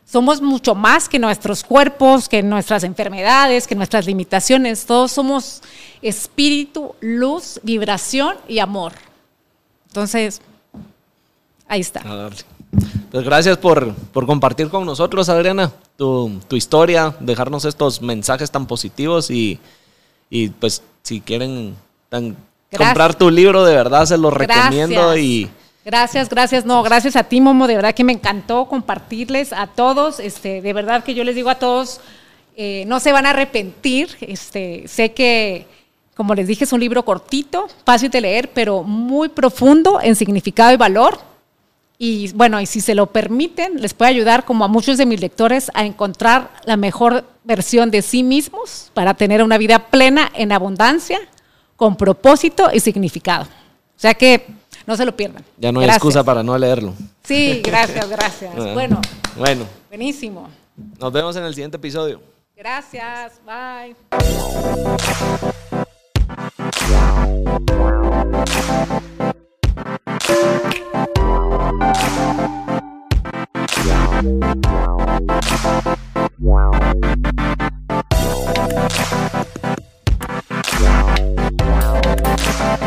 Somos mucho más que nuestros cuerpos, que nuestras enfermedades, que nuestras limitaciones. Todos somos espíritu, luz, vibración y amor. Entonces, ahí está. Pues gracias por, compartir con nosotros, Adriana, tu, historia, dejarnos estos mensajes tan positivos y, pues si quieren comprar tu libro, de verdad se los recomiendo y... Gracias, gracias, no, gracias a ti, Momo, de verdad que me encantó compartirles a todos, este, de verdad que yo les digo a todos, eh, no se van a arrepentir, este, sé que como les dije, es un libro cortito, fácil de leer, pero muy profundo en significado y valor. Y bueno, y si se lo permiten, les puede ayudar, como a muchos de mis lectores, a encontrar la mejor versión de sí mismos para tener una vida plena en abundancia, con propósito y significado. O sea que no se lo pierdan. Ya no hay excusa para no leerlo. Sí, gracias, gracias. bueno. Bueno. Buenísimo. Nos vemos en el siguiente episodio. Gracias, bye. Thank you.